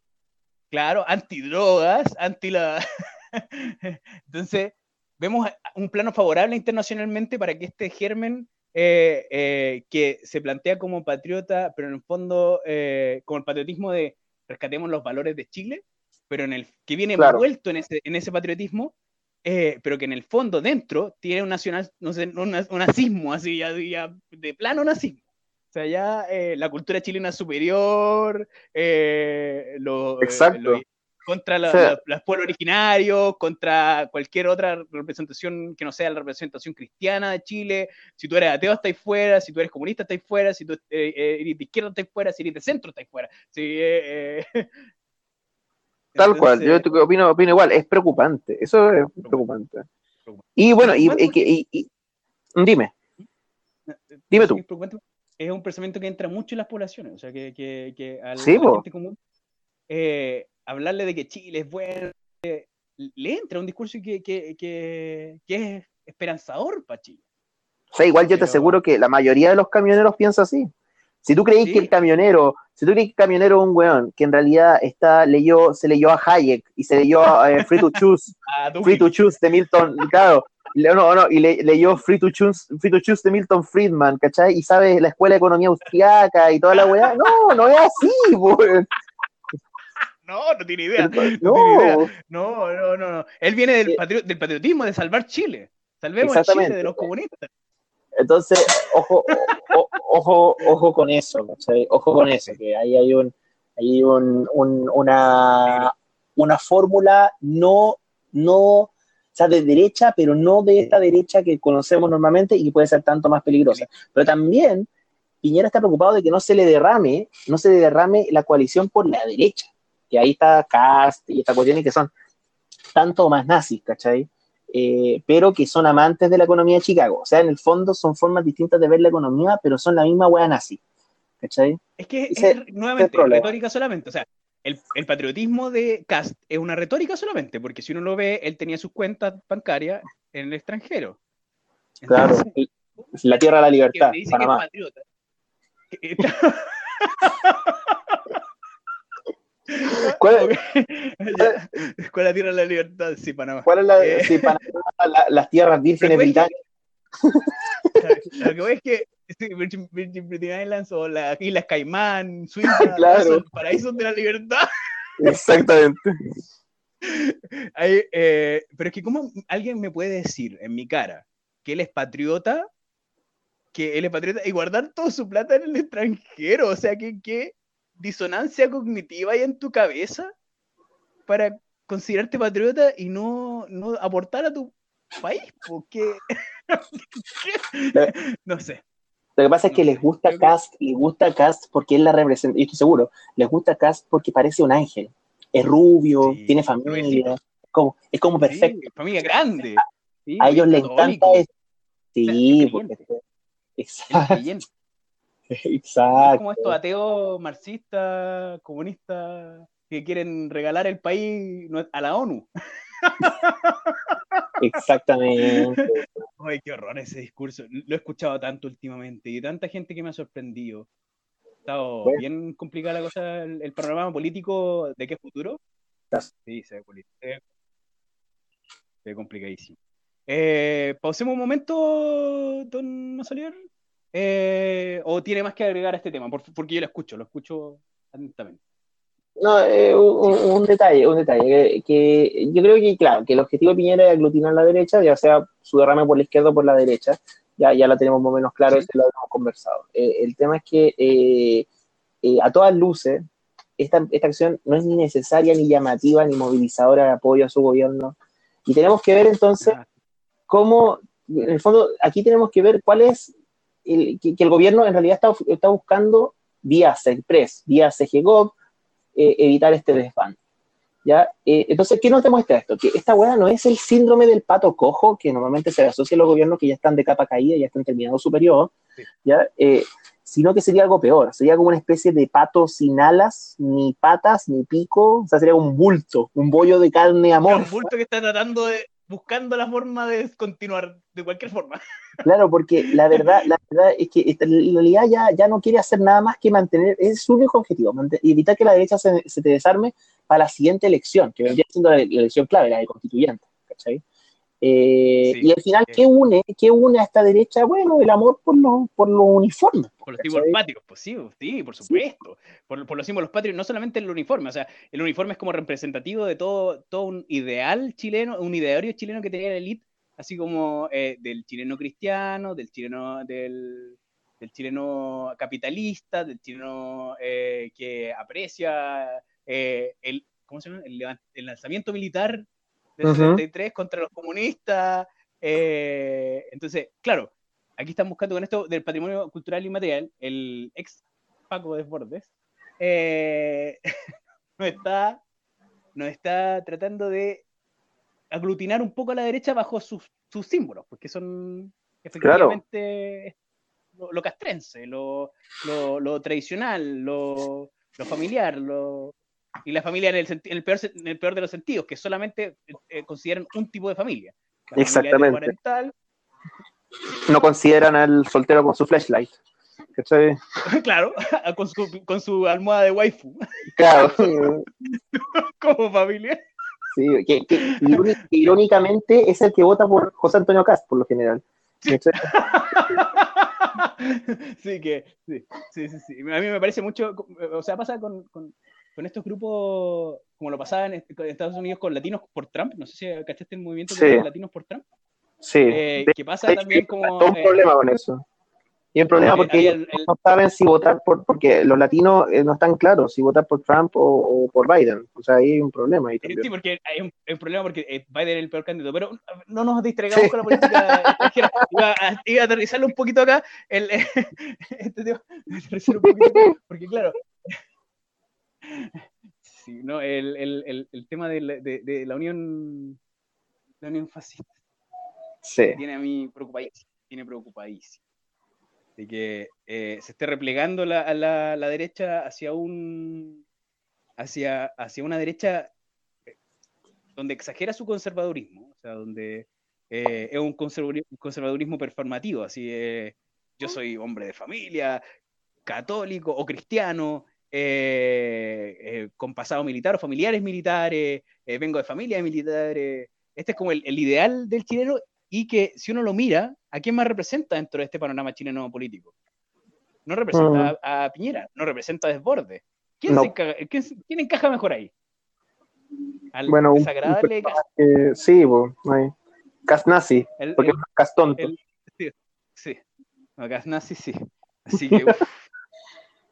Claro, antidrogas, anti la. <laughs> Entonces, vemos un plano favorable internacionalmente para que este germen eh, que se plantea como patriota, pero en el fondo como el patriotismo de rescatemos los valores de Chile, pero en el que viene envuelto en ese, en ese patriotismo, eh, pero que en el fondo, dentro, tiene un nacional, no sé, un, nazismo, así, ya, de plano nazismo. O sea, ya eh, la cultura chilena superior, eh, lo,
Exacto
contra los pueblos originarios, contra cualquier otra representación que no sea la representación cristiana de Chile. Si tú eres ateo, estáis fuera. Si tú eres comunista, estáis fuera. Si tú eh, eh, eres de izquierda, estáis fuera. Si eres de centro, estáis fuera. Eh, <laughs>
Tal cual, yo opino, opino igual. Es preocupante. Eso es preocupante. Y bueno, y, dime. Dime tú.
Es un pensamiento que entra mucho en las poblaciones. O sea, que, que, a la
gente
común hablarle de que Chile es bueno, le entra un discurso que, que, que, es esperanzador para Chile.
O sea, igual yo te aseguro que la mayoría de los camioneros piensa así. Si tú crees que el camionero, si tú crees que el camionero es un weón que en realidad está, leyó, se leyó a Hayek y se leyó a eh, Free to Choose, <laughs> Free to Choose de Milton, claro, no, no, y leyó Free to, Choose, Free to Choose de Milton Friedman, ¿cachai? Y sabe la escuela de economía austriaca y toda la weá. No, no es así, weón.
No, no tiene idea. No, tiene idea. no, no, no, Él viene del, del patriotismo, de salvar Chile. Salvemos a Chile de los comunistas.
Entonces, ojo, ojo, ojo con eso, ¿cachai? Ojo con eso, que ahí hay un, Hay una, una fórmula no, no, o sea, de derecha, pero no de esta derecha que conocemos normalmente y que puede ser tanto más peligrosa. Pero también Piñera está preocupado de que no se le derrame, no se le derrame la coalición por la derecha, que ahí está Cast y esta cuestión que son tanto más nazis, ¿cachai? Eh, pero que son amantes de la economía de Chicago. O sea, en el fondo son formas distintas de ver la economía, pero son la misma wea nazi. ¿Cachai?
Es que es, nuevamente retórica solamente. O sea, el, patriotismo de Cast es una retórica solamente, porque si uno lo ve, él tenía sus cuentas bancarias en el extranjero.
claro, la tierra de la libertad. Que <laughs> es.
¿Cuál, es, <laughs> ¿Cuál, la tierra de la libertad? Sí, Panamá.
¿Cuál es la, eh, sí, Panamá, las tierras vírgenes británicas? <laughs>
Lo que voy es que Virgin, Virgin, Islands o las Islas Caimán, Suiza, <laughs>
claro.
son paraísos de la libertad.
Exactamente.
eh, pero es que, ¿cómo alguien me puede decir en mi cara que él es patriota? Que él es patriota y guardar toda su plata en el extranjero. O sea, que, que disonancia cognitiva hay en tu cabeza para considerarte patriota y no, no aportar a tu país, porque <laughs> no sé.
Lo que pasa es que les gusta Cast, les gusta Cast porque él la representa, y estoy seguro, les gusta Cast porque parece un ángel. Es rubio, tiene familia, como, es como perfecto.
familia grande.
a ellos les encanta eso. Sí, porque, exacto. <laughs> Exacto.
como estos ateos marxistas, comunistas, que quieren regalar el país a la ONU. <laughs>
Exactamente.
Ay, qué horror ese discurso. Lo he escuchado tanto últimamente y tanta gente que me ha sorprendido. Ha estado bien complicada la cosa, el, panorama político de qué futuro. Sí, se ve, se ve complicadísimo. Eh, pausemos un momento, don Masolier. Eh, ¿O tiene más que agregar a este tema? porque yo lo escucho, lo escucho atentamente.
No, eh, un, detalle, un detalle, que, yo creo que, claro, que el objetivo de Piñera es aglutinar la derecha, ya sea su derrame por la izquierda o por la derecha, ya, ya lo tenemos más o menos claro, este lo hemos conversado. Eh, el tema es que a todas luces, esta, esta acción no es ni necesaria, ni llamativa, ni movilizadora de apoyo a su gobierno. Y tenemos que ver entonces cómo, en el fondo, aquí tenemos que ver cuál es que, el gobierno en realidad está, está buscando vía CEPRES, vía CGGOV, eh, evitar este desván. ¿Ya? Eh, entonces, ¿qué nos demuestra esto? Que esta hueá no es el síndrome del pato cojo que normalmente se asocia a los gobiernos que ya están de capa caída, ya están terminando su periodo, ¿ya? Eh, sino que sería algo peor, sería como una especie de pato sin alas, ni patas, ni pico, o sea, sería un bulto, un bollo de carne amor.
Un bulto que está tratando de, buscando la forma de continuar de cualquier forma. <laughs>
Claro, porque la verdad, la verdad es que en realidad ya, ya no quiere hacer nada más que mantener, es su único objetivo, evitar que la derecha se, se, te desarme para la siguiente elección, que vendría siendo la, elección clave, la de constituyente, ¿cachai? Eh, y al final, ¿qué une, ¿qué une a esta derecha? Bueno, el amor por los, por los uniformes.
Por los símbolos patrios, pues sí, sí, por supuesto. Por, por, los símbolos patrios, no solamente el uniforme, o sea, el uniforme es como representativo de todo, todo un ideal chileno, un ideario chileno que tenía la élite, así como eh, del chileno cristiano, del chileno, del, del chileno capitalista, del chileno eh, que aprecia el, ¿cómo se llama? el lanzamiento militar del 73 contra los comunistas. Eh, entonces, claro, aquí están buscando con esto del patrimonio cultural y material, el ex Paco Desbordes, eh, <laughs> nos, está, nos está tratando de aglutinar un poco a la derecha bajo sus, símbolos, porque son efectivamente lo, castrense, lo, tradicional, lo, familiar, lo, y la familia en el, peor, el peor de los sentidos, que solamente eh, consideran un tipo de familia.
Exactamente. No consideran al soltero con su flashlight. <laughs>
claro, <laughs> con su, con su almohada de waifu.
Claro. <laughs>
Como familia.
Sí, que, irónicamente es el que vota por José Antonio Cast, por lo general.
sí, que sí, sí, sí, A mí me parece mucho, o sea, pasa con, con estos grupos, como lo pasaba en Estados Unidos con latinos por Trump, no sé si cachaste el movimiento de latinos por Trump.
Sí.
Eh, que pasa también como...
Todo un problema con eso. Y el problema porque no saben si votar por, porque los latinos eh, no están claros si votar por Trump o, por Biden. O sea, ahí hay un problema. Ahí
Sí, porque hay un, problema porque eh, Biden es el peor candidato. Pero no nos distraigamos con la política <laughs> extranjera. Iba a, aterrizarlo un poquito acá. El, <laughs> este <laughs> tema, un poquito, porque claro. Sí, no, el, el, el tema de la, de, la unión la unión fascista.
Sí.
Tiene a mí preocupadísimo. Tiene preocupadísimo de que eh, se esté replegando la, la, la, derecha hacia un hacia, hacia una derecha eh, donde exagera su conservadurismo, o sea, donde eh, es un conservadurismo, performativo, así yo soy hombre de familia, católico o cristiano, con pasado militar o familiares militares, vengo de familia de militares. Este es como el, el ideal del chileno y que si uno lo mira, ¿a quién más representa dentro de este panorama chileno político? No representa mm. a, Piñera, no representa a Desborde. ¿Quién, encaja, mejor ahí?
Al bueno, desagradable un, sí, bo, Casnazi, porque es Castonto.
sí, sí. No, Casnazi sí. Así que,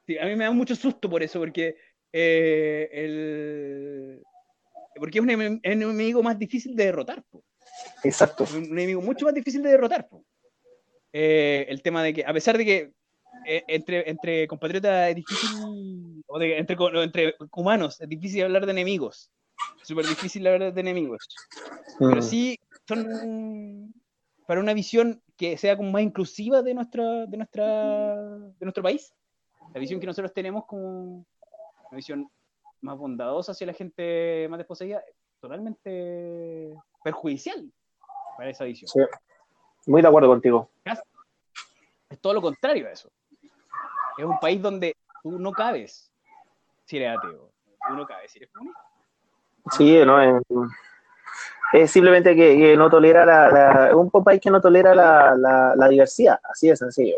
sí, a mí me da mucho susto por eso, porque eh, el, porque es un enemigo más difícil de derrotar. Po.
Exacto.
Un, enemigo mucho más difícil de derrotar. Eh, el tema de que, a pesar de que eh, entre, entre compatriotas es difícil, o de, entre, entre humanos es difícil hablar de enemigos. Súper difícil hablar de enemigos. Pero mm. sí son para una visión que sea como más inclusiva de, nuestra, de, nuestra, de nuestro país. La visión que nosotros tenemos como una visión más bondadosa hacia la gente más desposeída, totalmente perjudicial para esa visión. Sí.
Muy de acuerdo contigo.
Es todo lo contrario a eso. Es un país donde tú no cabes si eres ateo. Tú no cabes si eres comunista.
Sí, no, es, simplemente que, no tolera la, Es un país que no tolera la, la, diversidad, así es sencillo.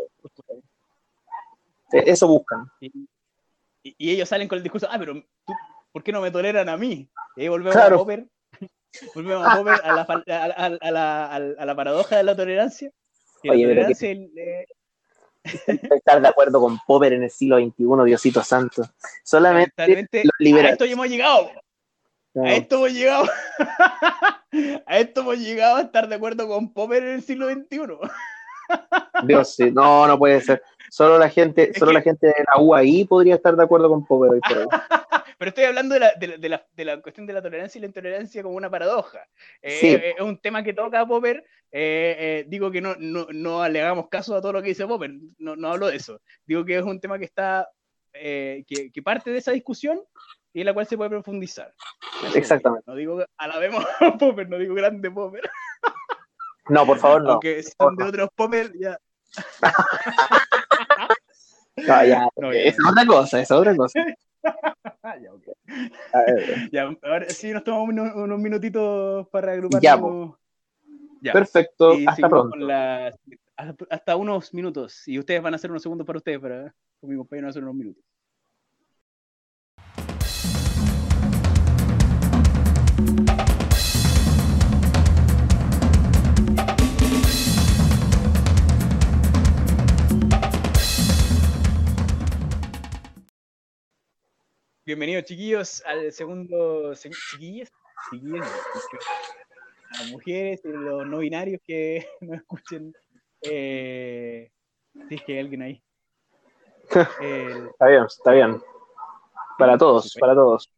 Eso buscan.
Y, ellos salen con el discurso, ah, pero tú, ¿por qué no me toleran a mí? Y ahí volvemos a Popper <laughs> Volvemos a, la, a, la, a, la, paradoja de la tolerancia.
Oye, <laughs> estar de acuerdo con Popper en el siglo XXI, Diosito Santo. Solamente
A esto ya hemos llegado. A esto hemos llegado. <laughs> a esto hemos llegado a estar de acuerdo con Popper en el siglo XXI.
Dios, sí. No, no puede ser. Solo la gente, solo la gente de la UAI podría estar de acuerdo con Popper hoy por hoy. <laughs>
Pero estoy hablando de la, de, la, de la, cuestión de la tolerancia y la intolerancia como una paradoja. Eh, eh, es un tema que toca Popper. Eh, digo que no, no, no, le hagamos caso a todo lo que dice Popper, no, no hablo de eso. Digo que es un tema que está, que, que, parte de esa discusión y en la cual se puede profundizar.
Exactamente.
No digo alabemos a Popper, no digo grande Popper.
No, por favor, no.
Aunque son de otros Popper, ya. <laughs>
no, ya. <laughs> es otra cosa, es otra cosa. <laughs> <laughs>
ya, ahora sí nos tomamos unos, minutitos para agrupar.
Ya, Perfecto, hasta pronto.
hasta, unos minutos. Y ustedes van a hacer unos segundos para ustedes, para con mi compañero hacer unos minutos. Bienvenidos, chiquillos, al segundo. Chiquillas, chiquillas, a mujeres y los no binarios que <laughs> nos escuchen. Eh, si es que hay alguien ahí. <laughs>
está bien, está bien. Para todos, para todos.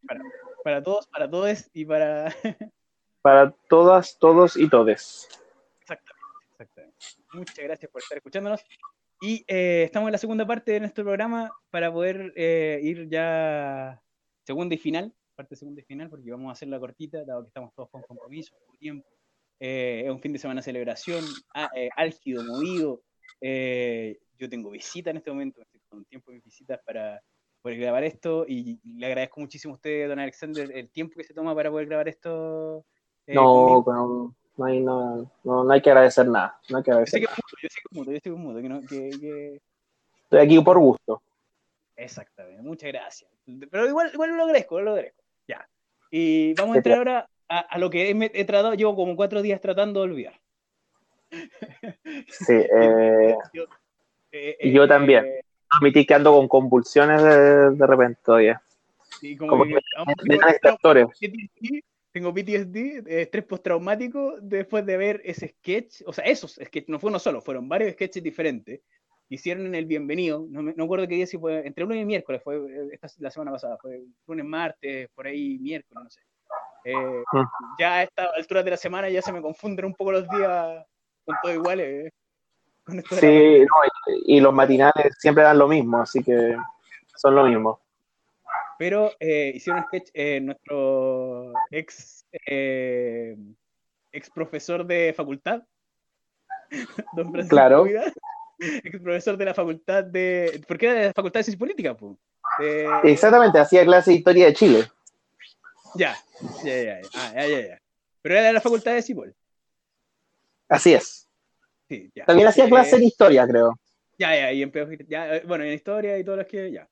Para, todos, para todos y para. <laughs>
para todas, todos y todes.
Exactamente, exactamente. Muchas gracias por estar escuchándonos. Y eh, estamos en la segunda parte de nuestro programa para poder eh, ir ya segunda y final, parte segunda y final, porque vamos a hacer la cortita, dado que estamos todos con compromiso, por tiempo. Eh, es un fin de semana de celebración, álgido, movido. yo tengo visita en este momento, estoy con tiempo de visitas para poder grabar esto y le agradezco muchísimo a usted, don Alexander, el tiempo que se toma para poder grabar esto.
no, no, no hay, no, no, hay que agradecer nada. No hay que agradecer
yo que yo que mudo, yo que que, no, que, que...
Estoy aquí por gusto.
Exactamente, muchas gracias. Pero igual, igual lo agradezco, lo agradezco. Ya. Y vamos a entrar ahora a, a lo que he, he, tratado, llevo como cuatro días tratando de olvidar.
Sí, eh... <laughs> y yo también. Admití que ando con convulsiones de, de repente todavía.
como, que, tengo PTSD, estrés postraumático, después de ver ese sketch, o sea, esos sketches, no fue uno solo, fueron varios sketches diferentes, hicieron en el bienvenido, no, me, no acuerdo qué día, si fue entre lunes y miércoles, fue eh, esta, la semana pasada, fue lunes, martes, por ahí miércoles, no sé. Eh, ah. Ya a esta altura de la semana ya se me confunden un poco los días con todo iguales.
Eh, sí, y, los matinales siempre dan lo mismo, así que son lo mismo.
Pero eh, hicieron un sketch, eh, nuestro ex, eh, ex profesor de facultad, <laughs> don Francisco
claro.
ex profesor de la facultad de. ¿Por qué era de la facultad de ciencia política?
Exactamente, hacía clase de historia de Chile.
Ya, ya, ya, ah, ya, ya, ya. Pero era de la facultad de Cipol.
Así es. Sí, ya. También hacía clase de historia, creo.
Ya, ya, y en ya, bueno, en historia y todas las que, ya.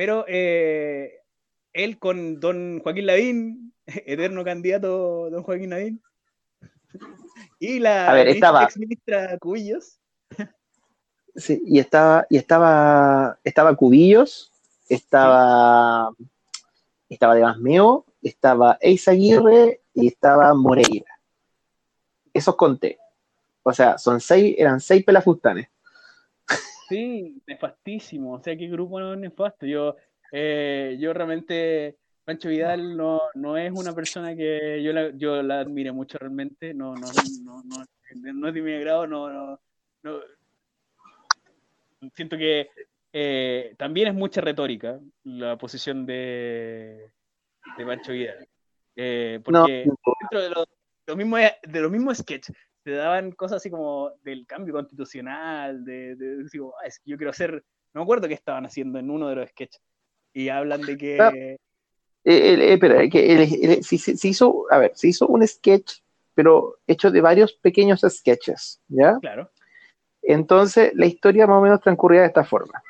Pero eh, él con don Joaquín Lavín, <laughs> eterno candidato don Joaquín Lavín, y la
ex
ministra Cubillos.
Sí, y estaba, y estaba, estaba Cubillos, estaba, estaba de Masmeo, estaba Eisa Aguirre y estaba Moreira. Esos conté. O sea, son seis, eran seis pelafustanes.
Sí, nefastísimo. O sea, qué grupo no nefasto. Yo, eh, yo realmente, Pancho Vidal no, no es una persona que yo la, yo la admire mucho realmente. No, no, no, no, no es de mi agrado, no, no, no. Siento que eh, también es mucha retórica la posición de, de Pancho Vidal. Eh, porque dentro de los, los mismos, de los mismos sketches te daban cosas así como del cambio constitucional, de, de, digo, ah, es que yo quiero hacer, no me acuerdo qué estaban haciendo en uno de los sketches, y hablan de que... Ah,
eh, eh, espera, que se, hizo, a ver, se hizo un sketch, pero hecho de varios pequeños sketches, ¿ya?
Claro.
Entonces, la historia más o menos transcurría de esta forma.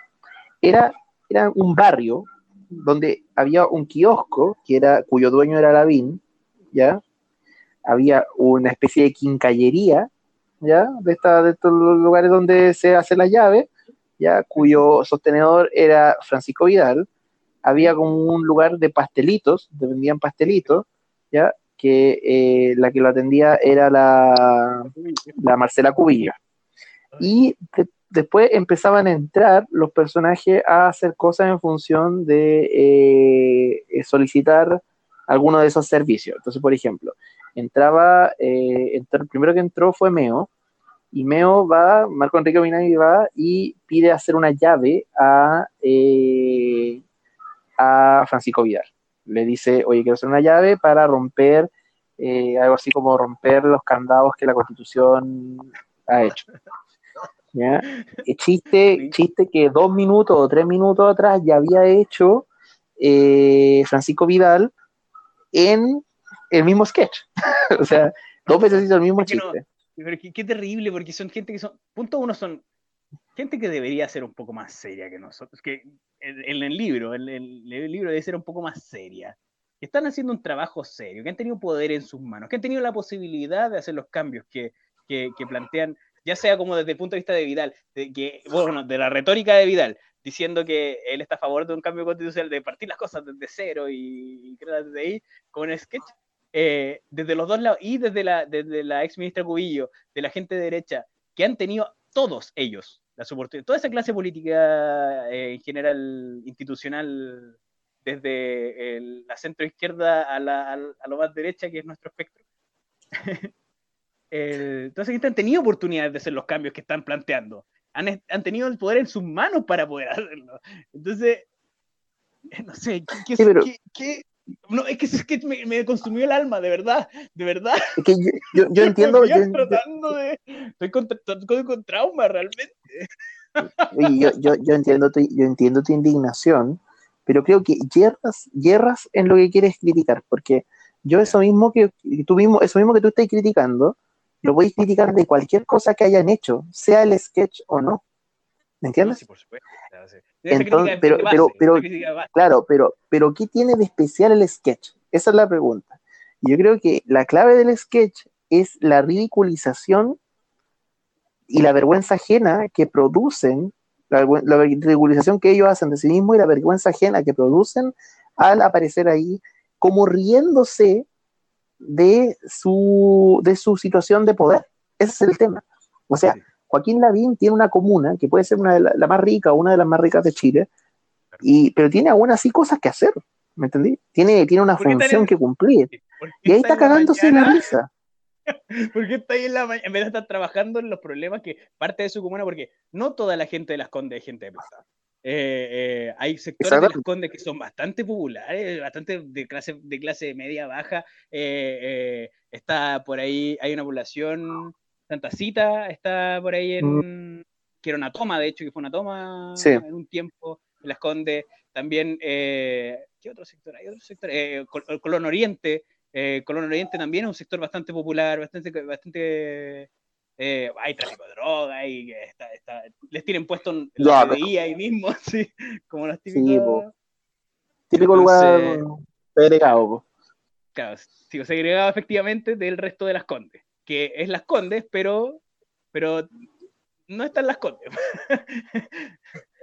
Era, era un barrio donde había un kiosco, que era, cuyo dueño era Lavín, ¿ya? Había una especie de quincallería, ¿ya? De, esta, de estos lugares donde se hace la llave, ¿ya? Cuyo sostenedor era Francisco Vidal. Había como un lugar de pastelitos, vendían pastelitos, ¿ya? Que eh, la que lo atendía era la, la Marcela Cubillo. Y después empezaban a entrar los personajes a hacer cosas en función de eh, solicitar alguno de esos servicios. Entonces, por ejemplo, entraba, eh, el primero que entró fue Meo, y Meo va, Marco Enrique Minami va y pide hacer una llave a, eh, a Francisco Vidal. Le dice, oye, quiero hacer una llave para romper, eh, algo así como romper los candados que la Constitución ha hecho. <laughs> ¿Ya? Chiste, chiste que dos minutos o tres minutos atrás ya había hecho Francisco Vidal en el mismo sketch. <laughs> o sea, dos veces hizo el mismo chiste.
pero qué, terrible, porque son gente que son. Punto uno son gente que debería ser un poco más seria que nosotros. Que en, el libro, el, el, libro debe ser un poco más seria. Que están haciendo un trabajo serio, que han tenido poder en sus manos, que han tenido la posibilidad de hacer los cambios que, que, que plantean, ya sea como desde el punto de vista de Vidal, de, que, bueno, de la retórica de Vidal, diciendo que él está a favor de un cambio constitucional, de partir las cosas desde cero y, y crear desde ahí, con un sketch eh, desde los dos lados, y desde la, desde la ex ministra Cubillo, de la gente de derecha, que han tenido todos ellos la soporte, toda esa clase política eh, en general institucional, desde la centro izquierda a, la, a, lo más derecha, que es nuestro espectro. <laughs> entonces, han tenido oportunidades de hacer los cambios que están planteando. Han, han, tenido el poder en sus manos para poder hacerlo. Entonces, <laughs> no sé, ¿qué, qué, qué, no, es que, es que me, me, consumió el alma, de verdad, de verdad.
Es que yo, yo, <laughs> entiendo.
Yo, tratando de, estoy con, con, trauma realmente.
Yo, yo, yo, entiendo tu, yo entiendo tu indignación, pero creo que yerras, yerras en lo que quieres criticar, porque yo eso mismo que tú mismo, eso mismo que tú estás criticando, lo voy a criticar de cualquier cosa que hayan hecho, sea el sketch o no. ¿Me entiendes? Sí, por supuesto. Entonces, pero, pero, pero, claro, pero, pero ¿qué tiene de especial el sketch? Esa es la pregunta. Yo creo que la clave del sketch es la ridiculización y la vergüenza ajena que producen, la, ridiculización que ellos hacen de sí mismos y la vergüenza ajena que producen al aparecer ahí como riéndose de su, de su situación de poder. Ese es el tema. O sea, Joaquín Lavín tiene una comuna que puede ser una de la, más rica, una de las más ricas de Chile, y, pero tiene aún así cosas que hacer, ¿me entendí? Tiene, tiene una función que cumplir. Y ahí está cagándose la, la risa. <laughs>
Porque está ahí en la mañana, en vez de estar trabajando en los problemas que parte de su comuna, porque no toda la gente de las Condes es gente de plata. Eh, eh, hay sectores de las Condes que son bastante populares, bastante de clase, de clase media baja. Eh, está por ahí, hay una población, Santa Cita está por ahí en, mm. que era una toma, de hecho, que fue una toma en un tiempo, en las Condes. También, ¿qué otro sector? Hay otro sector, Colón Oriente, Colón Oriente también es un sector bastante popular, bastante, bastante eh, hay tráfico de droga y les tienen puesto la FBI ahí mismo, <laughs> como los típicos. Sí,
Típico lugar segregado.
Claro, sí, segregado efectivamente del resto de las condes, que es las condes, pero, pero no están las condes. <laughs>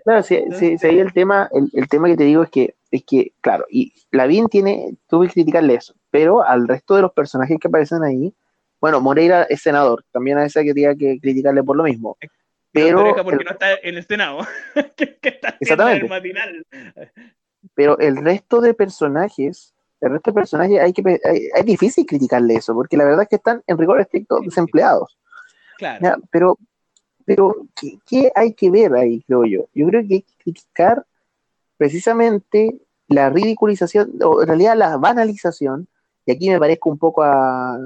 Claro, sí, sí, sí, el tema, el, el, tema que te digo es que, es que, claro, y Lavín tiene, tuve que criticarle eso, pero al resto de los personajes que aparecen ahí, bueno, Moreira es senador, también a esa quería que criticarle por lo mismo. Pero,
porque no está en el Senado, <laughs> que, está
exactamente. En el matinal. Pero el resto de personajes, el resto de personajes hay que es difícil criticarle eso, porque la verdad es que están en rigor estricto desempleados.
Claro.
pero pero, ¿qué, hay que ver ahí, creo yo? Yo creo que hay que criticar precisamente la ridiculización, o en realidad la banalización, y aquí me parezco un poco a,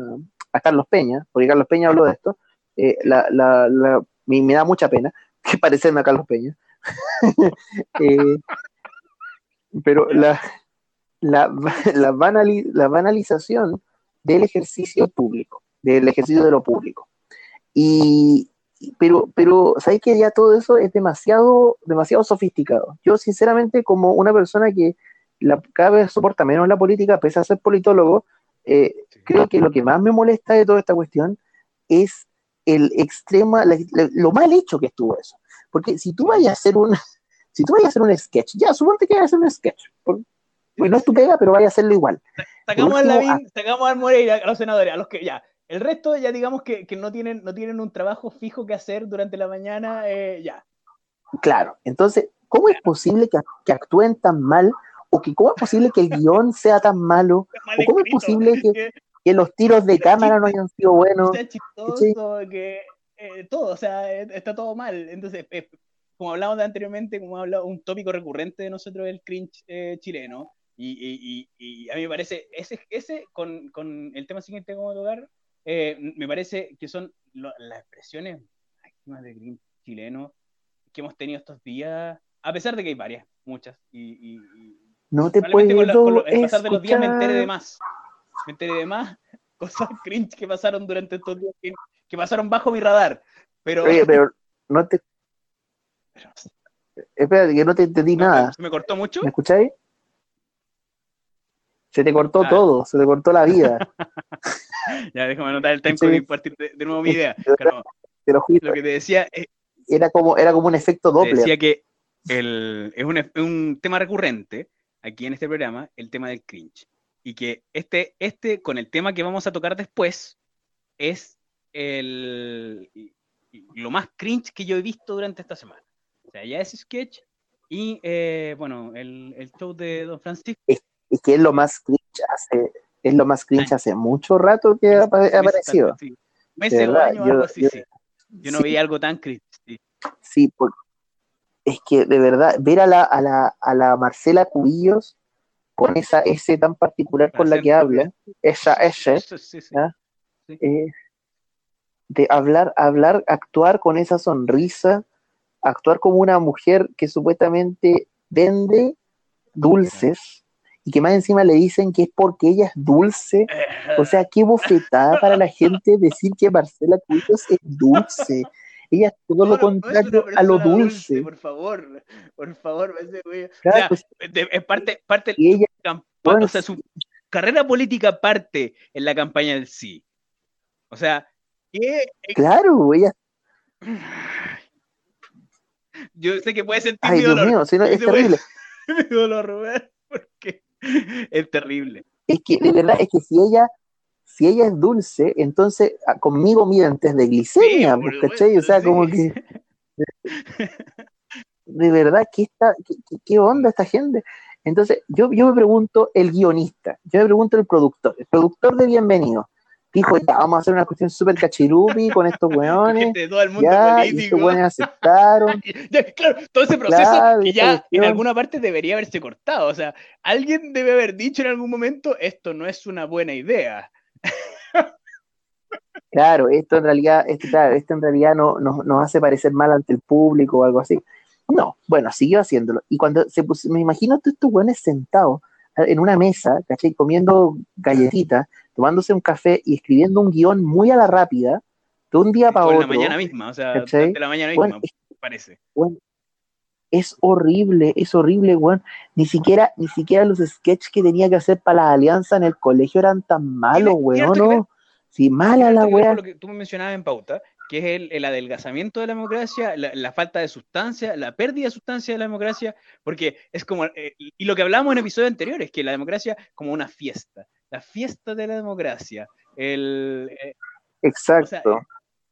Carlos Peña, porque Carlos Peña habló de esto, eh, me, da mucha pena <laughs> que parecerme a Carlos Peña. <laughs> Eh, pero la, la, la, la banalización del ejercicio público, del ejercicio de lo público. Y, pero, pero ¿sabes que ya todo eso es demasiado, demasiado sofisticado? Yo, sinceramente, como una persona que la, cada vez soporta menos la política, pese a ser politólogo, eh, creo que lo que más me molesta de toda esta cuestión es el extrema, lo mal hecho que estuvo eso. Porque si tú vayas a hacer un, <laughs> si tú vayas a hacer un sketch, ya, suponte que vayas a hacer un sketch, pues no es tu pega, pero vaya a hacerlo igual.
Sacamos a Lavín, sacamos a Moreira, a los senadores, a los que ya, el resto ya digamos que, no, tienen, no tienen un trabajo fijo que hacer durante la mañana, eh, ya.
Claro, entonces, ¿cómo es posible que, actúen tan mal? ¿O que cómo es posible que el <laughs> guion sea tan malo? ¿O cómo es posible <laughs> que, los tiros de cámara no hayan sido buenos?
Chistoso, que eh, todo, o sea, eh, está todo mal. Entonces, como hablamos de anteriormente, como hablado, un tópico recurrente de nosotros el cringe chileno. Y, a mí me parece, ese, ese con, con el tema siguiente como tocar, eh, me parece que son las expresiones máximas de Green chileno que hemos tenido estos días, a pesar de que hay varias, muchas. Y,
no te puedo
con, el pasar de los días me enteré de más. Me enteré de más <laughs> cosas cringe que pasaron durante estos días, que, pasaron bajo mi radar. Pero,
Oye, pero no te. Espera, que no te entendí nada.
¿Se me cortó mucho?
¿Me escucháis? Se te cortó todo, se te cortó la vida. <laughs>
ya, déjame anotar el tiempo y partir de, nuevo mi idea. <laughs> lo, que te decía.
era, como, era como un efecto doble.
decía que el, es, un, un, tema recurrente aquí en este programa, el tema del cringe. Y que este, este, con el tema que vamos a tocar después, es el, lo más cringe que yo he visto durante esta semana. O sea, ya es sketch y, eh, bueno, el, el, show de Don Francisco
y que es lo más cringe hace, es lo más cringe hace mucho rato que ha, aparecido.
Sí. Meses o años, yo, algo así, yo, sí. Yo no vi algo tan cringe.
Sí, porque es que de verdad, ver a la, a la, a la Marcela Cubillos con esa S tan particular con la que habla, esa S, eh, de hablar, hablar, actuar con esa sonrisa, actuar como una mujer que supuestamente vende dulces, y que más encima le dicen que es porque ella es dulce. O sea, qué bofetada para la gente decir que Marcela Cuitos es dulce. Ella es todo lo contrario a lo dulce.
Por favor, <laughs> por favor, pues, es parte, parte ella, o sea, su carrera política parte en la campaña del sí. O sea,
Claro, ella,
Yo sé que puede sentir
Ay,
mi
Dios
dolor.
mío, si no,
Yo
es
puede-
terrible. <laughs>
mi dolor, Rubén, <laughs> porque es terrible.
Es que, de verdad, es que si ella, si ella es dulce, entonces ah, conmigo miden test de glicemia,
Sí,
pues, ¿cachai? O sea,
supuesto,
como
sí.
que. <laughs> De verdad, ¿qué, está, qué, qué- onda esta gente? Entonces, yo, yo me pregunto el guionista, yo me pregunto el productor, el productor de Bienvenido. Dijo, ya, vamos a hacer una cuestión súper cachirupi con estos weones. <laughs>
De todo el mundo
Ya, y estos weones aceptaron. <laughs>
Ya, claro, todo ese proceso
Claro,
que ya en alguna parte debería haberse cortado. O sea, alguien debe haber dicho en algún momento, esto no es una buena idea.
Claro, esto en realidad, esto, claro, esto en realidad no, no- nos hace parecer mal ante el público o algo así. No, bueno, siguió haciéndolo. Y cuando se me imagino todos estos buenos sentados en una mesa, ¿cachai? Comiendo galletitas, tomándose un café y escribiendo un guion muy a la rápida, de un día para otro.
la mañana misma, o sea, durante la mañana
Bueno,
parece.
Weón, es horrible, es horrible, weón. Ni siquiera, ni siquiera los sketches que tenía que hacer para la alianza en el colegio eran tan malos, weón, ¿no? Sí, mala la
con lo que tú me mencionabas en pauta, que es el, el adelgazamiento de la democracia, la, la falta de sustancia, la pérdida de sustancia de la democracia, porque es como, eh, y y lo que hablamos en episodios anteriores, que la democracia como una fiesta, la fiesta de la democracia, el, eh,
Exacto.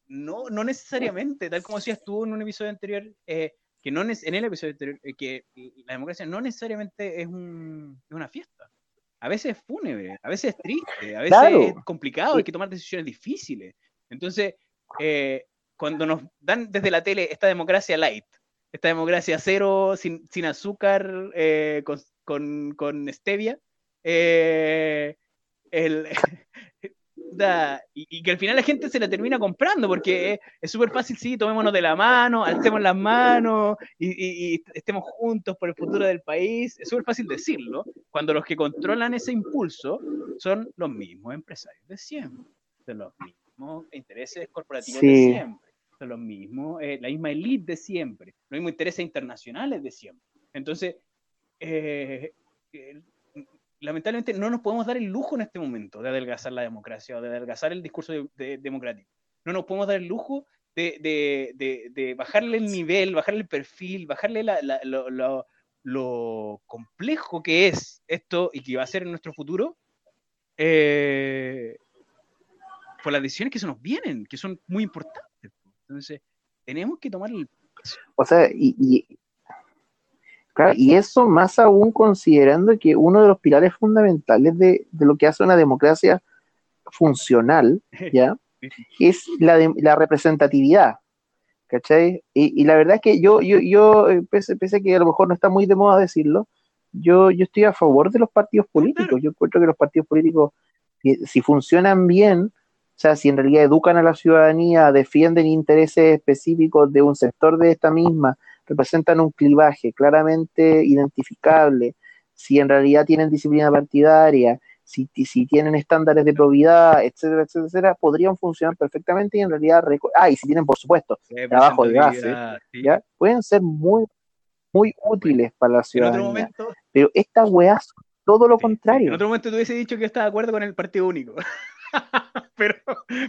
no, no necesariamente, tal como decías tú en un episodio anterior, eh, que no en el episodio anterior, eh, que la democracia no necesariamente es, un- es una fiesta. A veces es fúnebre, a veces es triste, a veces
Claro.
es complicado, hay que tomar decisiones difíciles. Entonces, eh, cuando nos dan desde la tele esta democracia light, esta democracia cero, sin, sin azúcar, eh, con, con, con stevia, eh, el, <laughs> y, y que al final la gente se la termina comprando porque es- súper fácil, sí, tomémonos de la mano, alcemos las manos y, y- y estemos juntos por el futuro del país. Es súper fácil decirlo, cuando los que controlan ese impulso son los mismos empresarios de siempre, son los mismos intereses corporativos de
Sí.
siempre, son los mismos, eh, la misma elite de siempre, los mismos intereses internacionales de siempre. Entonces, eh, eh, lamentablemente no nos podemos dar el lujo en este momento de adelgazar la democracia o de adelgazar el discurso de- de- democrático. No nos podemos dar el lujo de, de- bajarle el nivel, bajarle el perfil, bajarle la- la- lo, lo- lo complejo que es esto y que va a ser en nuestro futuro eh, por las decisiones que se nos vienen, que son muy importantes. Entonces, tenemos que tomar el
O sea, y, y- claro, y eso más aún considerando que uno de los pilares fundamentales de, de lo que hace una democracia funcional, <laughs> ¿ya? Es la, de- la representatividad, ¿cachai? Y, y la verdad es que yo, yo, yo eh, pese, pese a que a lo mejor no está muy de moda decirlo, yo, yo estoy a favor de los partidos políticos. Yo encuentro que los partidos políticos, si, si funcionan bien, o sea, si en realidad educan a la ciudadanía, defienden intereses específicos de un sector de esta misma, representan un clivaje claramente identificable, si en realidad tienen disciplina partidaria, si, si tienen estándares de probidad, etcétera, etcétera, etcétera, podrían funcionar perfectamente y en realidad, ah, y si tienen, por supuesto, trabajo de base,
sí.
¿ya? pueden ser muy, muy útiles para la ciudadanía.
momento,
Pero estas weas son todo lo
Sí,
contrario.
En otro momento te hubiese dicho que yo estaba de acuerdo con el partido único. <laughs> pero,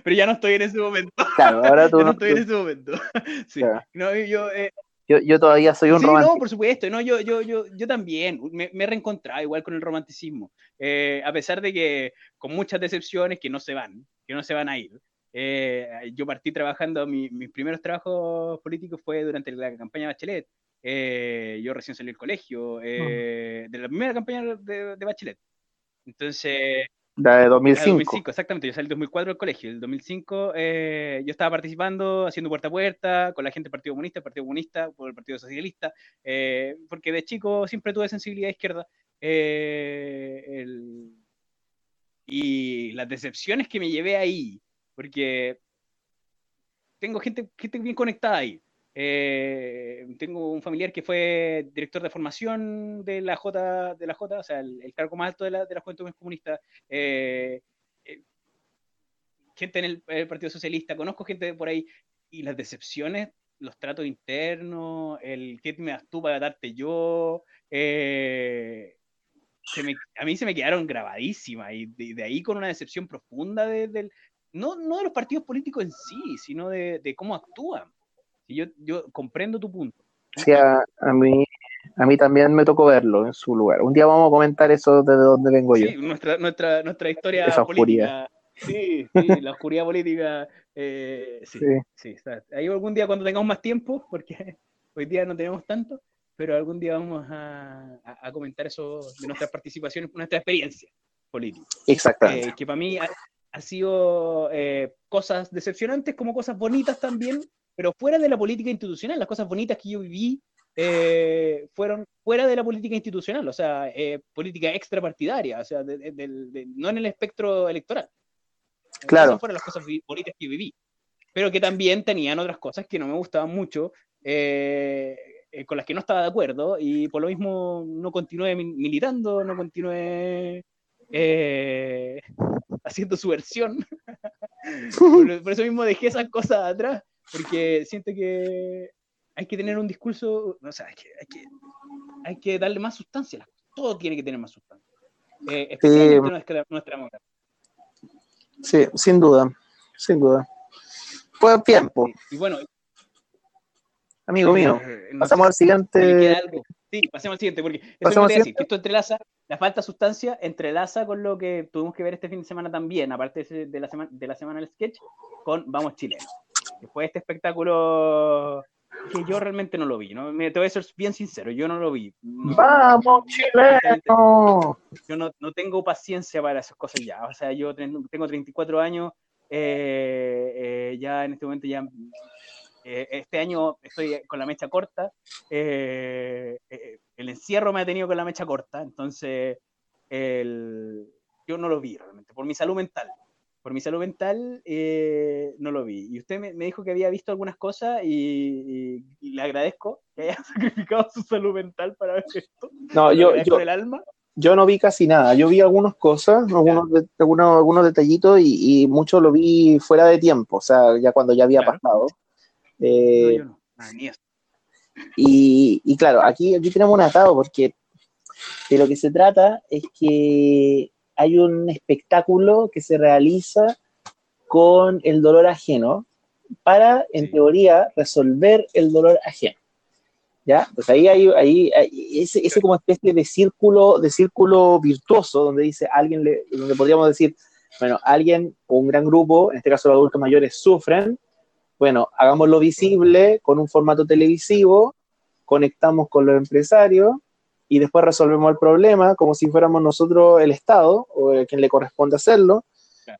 pero ya no estoy en ese momento.
Claro, ahora <laughs> tú
Ya no
no-
estoy en ese momento. <laughs> Sí.
Claro.
No, yo, eh,
yo, yo todavía soy un
sí, no,
romántico.
por supuesto. No, yo, yo, yo, yo también me, me he reencontrado igual con el romanticismo. Eh, a pesar de que con muchas decepciones que no se van, que no se van a ir. Eh, yo partí trabajando, mi- mis primeros trabajos políticos fue durante la campaña Bachelet. Eh, yo recién salí del colegio, eh, de la primera campaña de, de Bachelet. Entonces,
La de
Ah,
2005.
2005, exactamente. Yo salí en 2004 del colegio. En el 2005 eh, yo estaba participando, haciendo puerta a puerta con la gente del Partido Comunista, Partido Comunista, por el Partido Socialista, eh, porque de chico siempre tuve sensibilidad izquierda. eh, el- y las decepciones que me llevé ahí, porque tengo gente, gente bien conectada ahí. Eh, tengo un familiar que fue director de formación de la J, de la J o sea, el, cargo más alto de la, de la Juventud Comunista. Eh, eh, gente en el, Partido Socialista, conozco gente por ahí, y las decepciones, los tratos internos, el qué me das tú para darte yo, eh, a mí se me quedaron grabadísimas, y de, ahí con una decepción profunda de, no, de los partidos políticos en sí, sino de cómo actúan Y yo, yo comprendo tu punto.
Sí, a, mí, a mí también me tocó verlo en su lugar. Un día vamos a comentar eso desde donde vengo yo.
Sí, nuestra, nuestra, nuestra historia política. Sí, sí, la oscuridad política. Eh, sí, sí. Ahí algún día cuando tengamos más tiempo, porque <laughs> hoy día no tenemos tanto, pero algún día vamos a, a, comentar eso de nuestras participaciones, nuestra experiencia política.
Exactamente.
Eh, que para mí ha, sido eh, cosas decepcionantes como cosas bonitas también, pero fuera de la política institucional, las cosas bonitas que yo viví eh, fueron fuera de la política institucional, o sea, política extrapartidaria, o sea, no en el espectro electoral.
Claro.
Esas fueron las cosas bonitas que viví, pero que también tenían otras cosas que no me gustaban mucho, con las que no estaba de acuerdo, y por lo mismo no continué militando, no continué eh, <laughs> haciendo su versión. <laughs> por, eso mismo dejé esas cosas atrás, porque siento que hay que tener un discurso, o sea, hay que, hay que, darle más sustancia Todo tiene que tener más sustancia. Eh, especialmente nuestra, nuestra
Sí, sin duda, sin duda. Pues tiempo.
Y bueno,
amigo mío, eh, pasamos al siguiente.
Sí, pasemos al siguiente, porque eso que decir, que esto entrelaza, la falta de sustancia entrelaza con lo que tuvimos que ver este fin de semana también, aparte de la, semana, de la semana del sketch, con Vamos Chile. Después de este espectáculo que yo realmente no lo vi, ¿no? te voy a ser bien sincero, yo no lo vi.
¡Vamos, chileno!
Yo no, no, tengo paciencia para esas cosas ya. O sea, yo tengo 34 años, eh, eh, ya en este momento ya eh, este año estoy con la mecha corta. Eh, eh, el encierro me ha tenido con la mecha corta, entonces yo no lo vi realmente, por mi salud mental. Por mi salud mental no lo vi. Y usted me, dijo que había visto algunas cosas y, le agradezco que haya <laughs> sacrificado su salud mental para ver esto.
No, yo, yo, el alma. yo no vi casi nada. Yo vi algunas cosas, algunos, algunos, algunos detallitos y, mucho lo vi fuera de tiempo, o sea, ya cuando ya había pasado. Eh, y, claro, aquí, aquí tenemos un atado porque de lo que se trata es que hay un espectáculo que se realiza con el dolor ajeno para, en teoría, resolver el dolor ajeno. ¿Ya? Pues ahí hay, ahí, ese, ese, como especie de círculo, de círculo virtuoso donde dice alguien, le, donde podríamos decir, bueno, alguien o un gran grupo, en este caso los adultos mayores, sufren, bueno, hagámoslo visible con un formato televisivo, conectamos con los empresarios y después resolvemos el problema como si fuéramos nosotros el Estado o quien le corresponde hacerlo.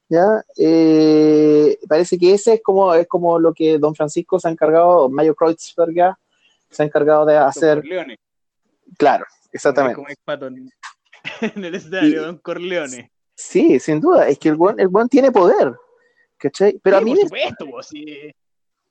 ¿ya? Eh, parece que ese es como, es como lo que don Francisco se ha encargado, Mayo Kreuzberger se ha encargado de hacer.
Corleone.
Claro, exactamente.
Como en, <laughs> en el escenario, don Corleone.
Sí, sin duda, es que el buen, el buen tiene poder. ¿cachai? Pero a mí.
Por supuesto, sí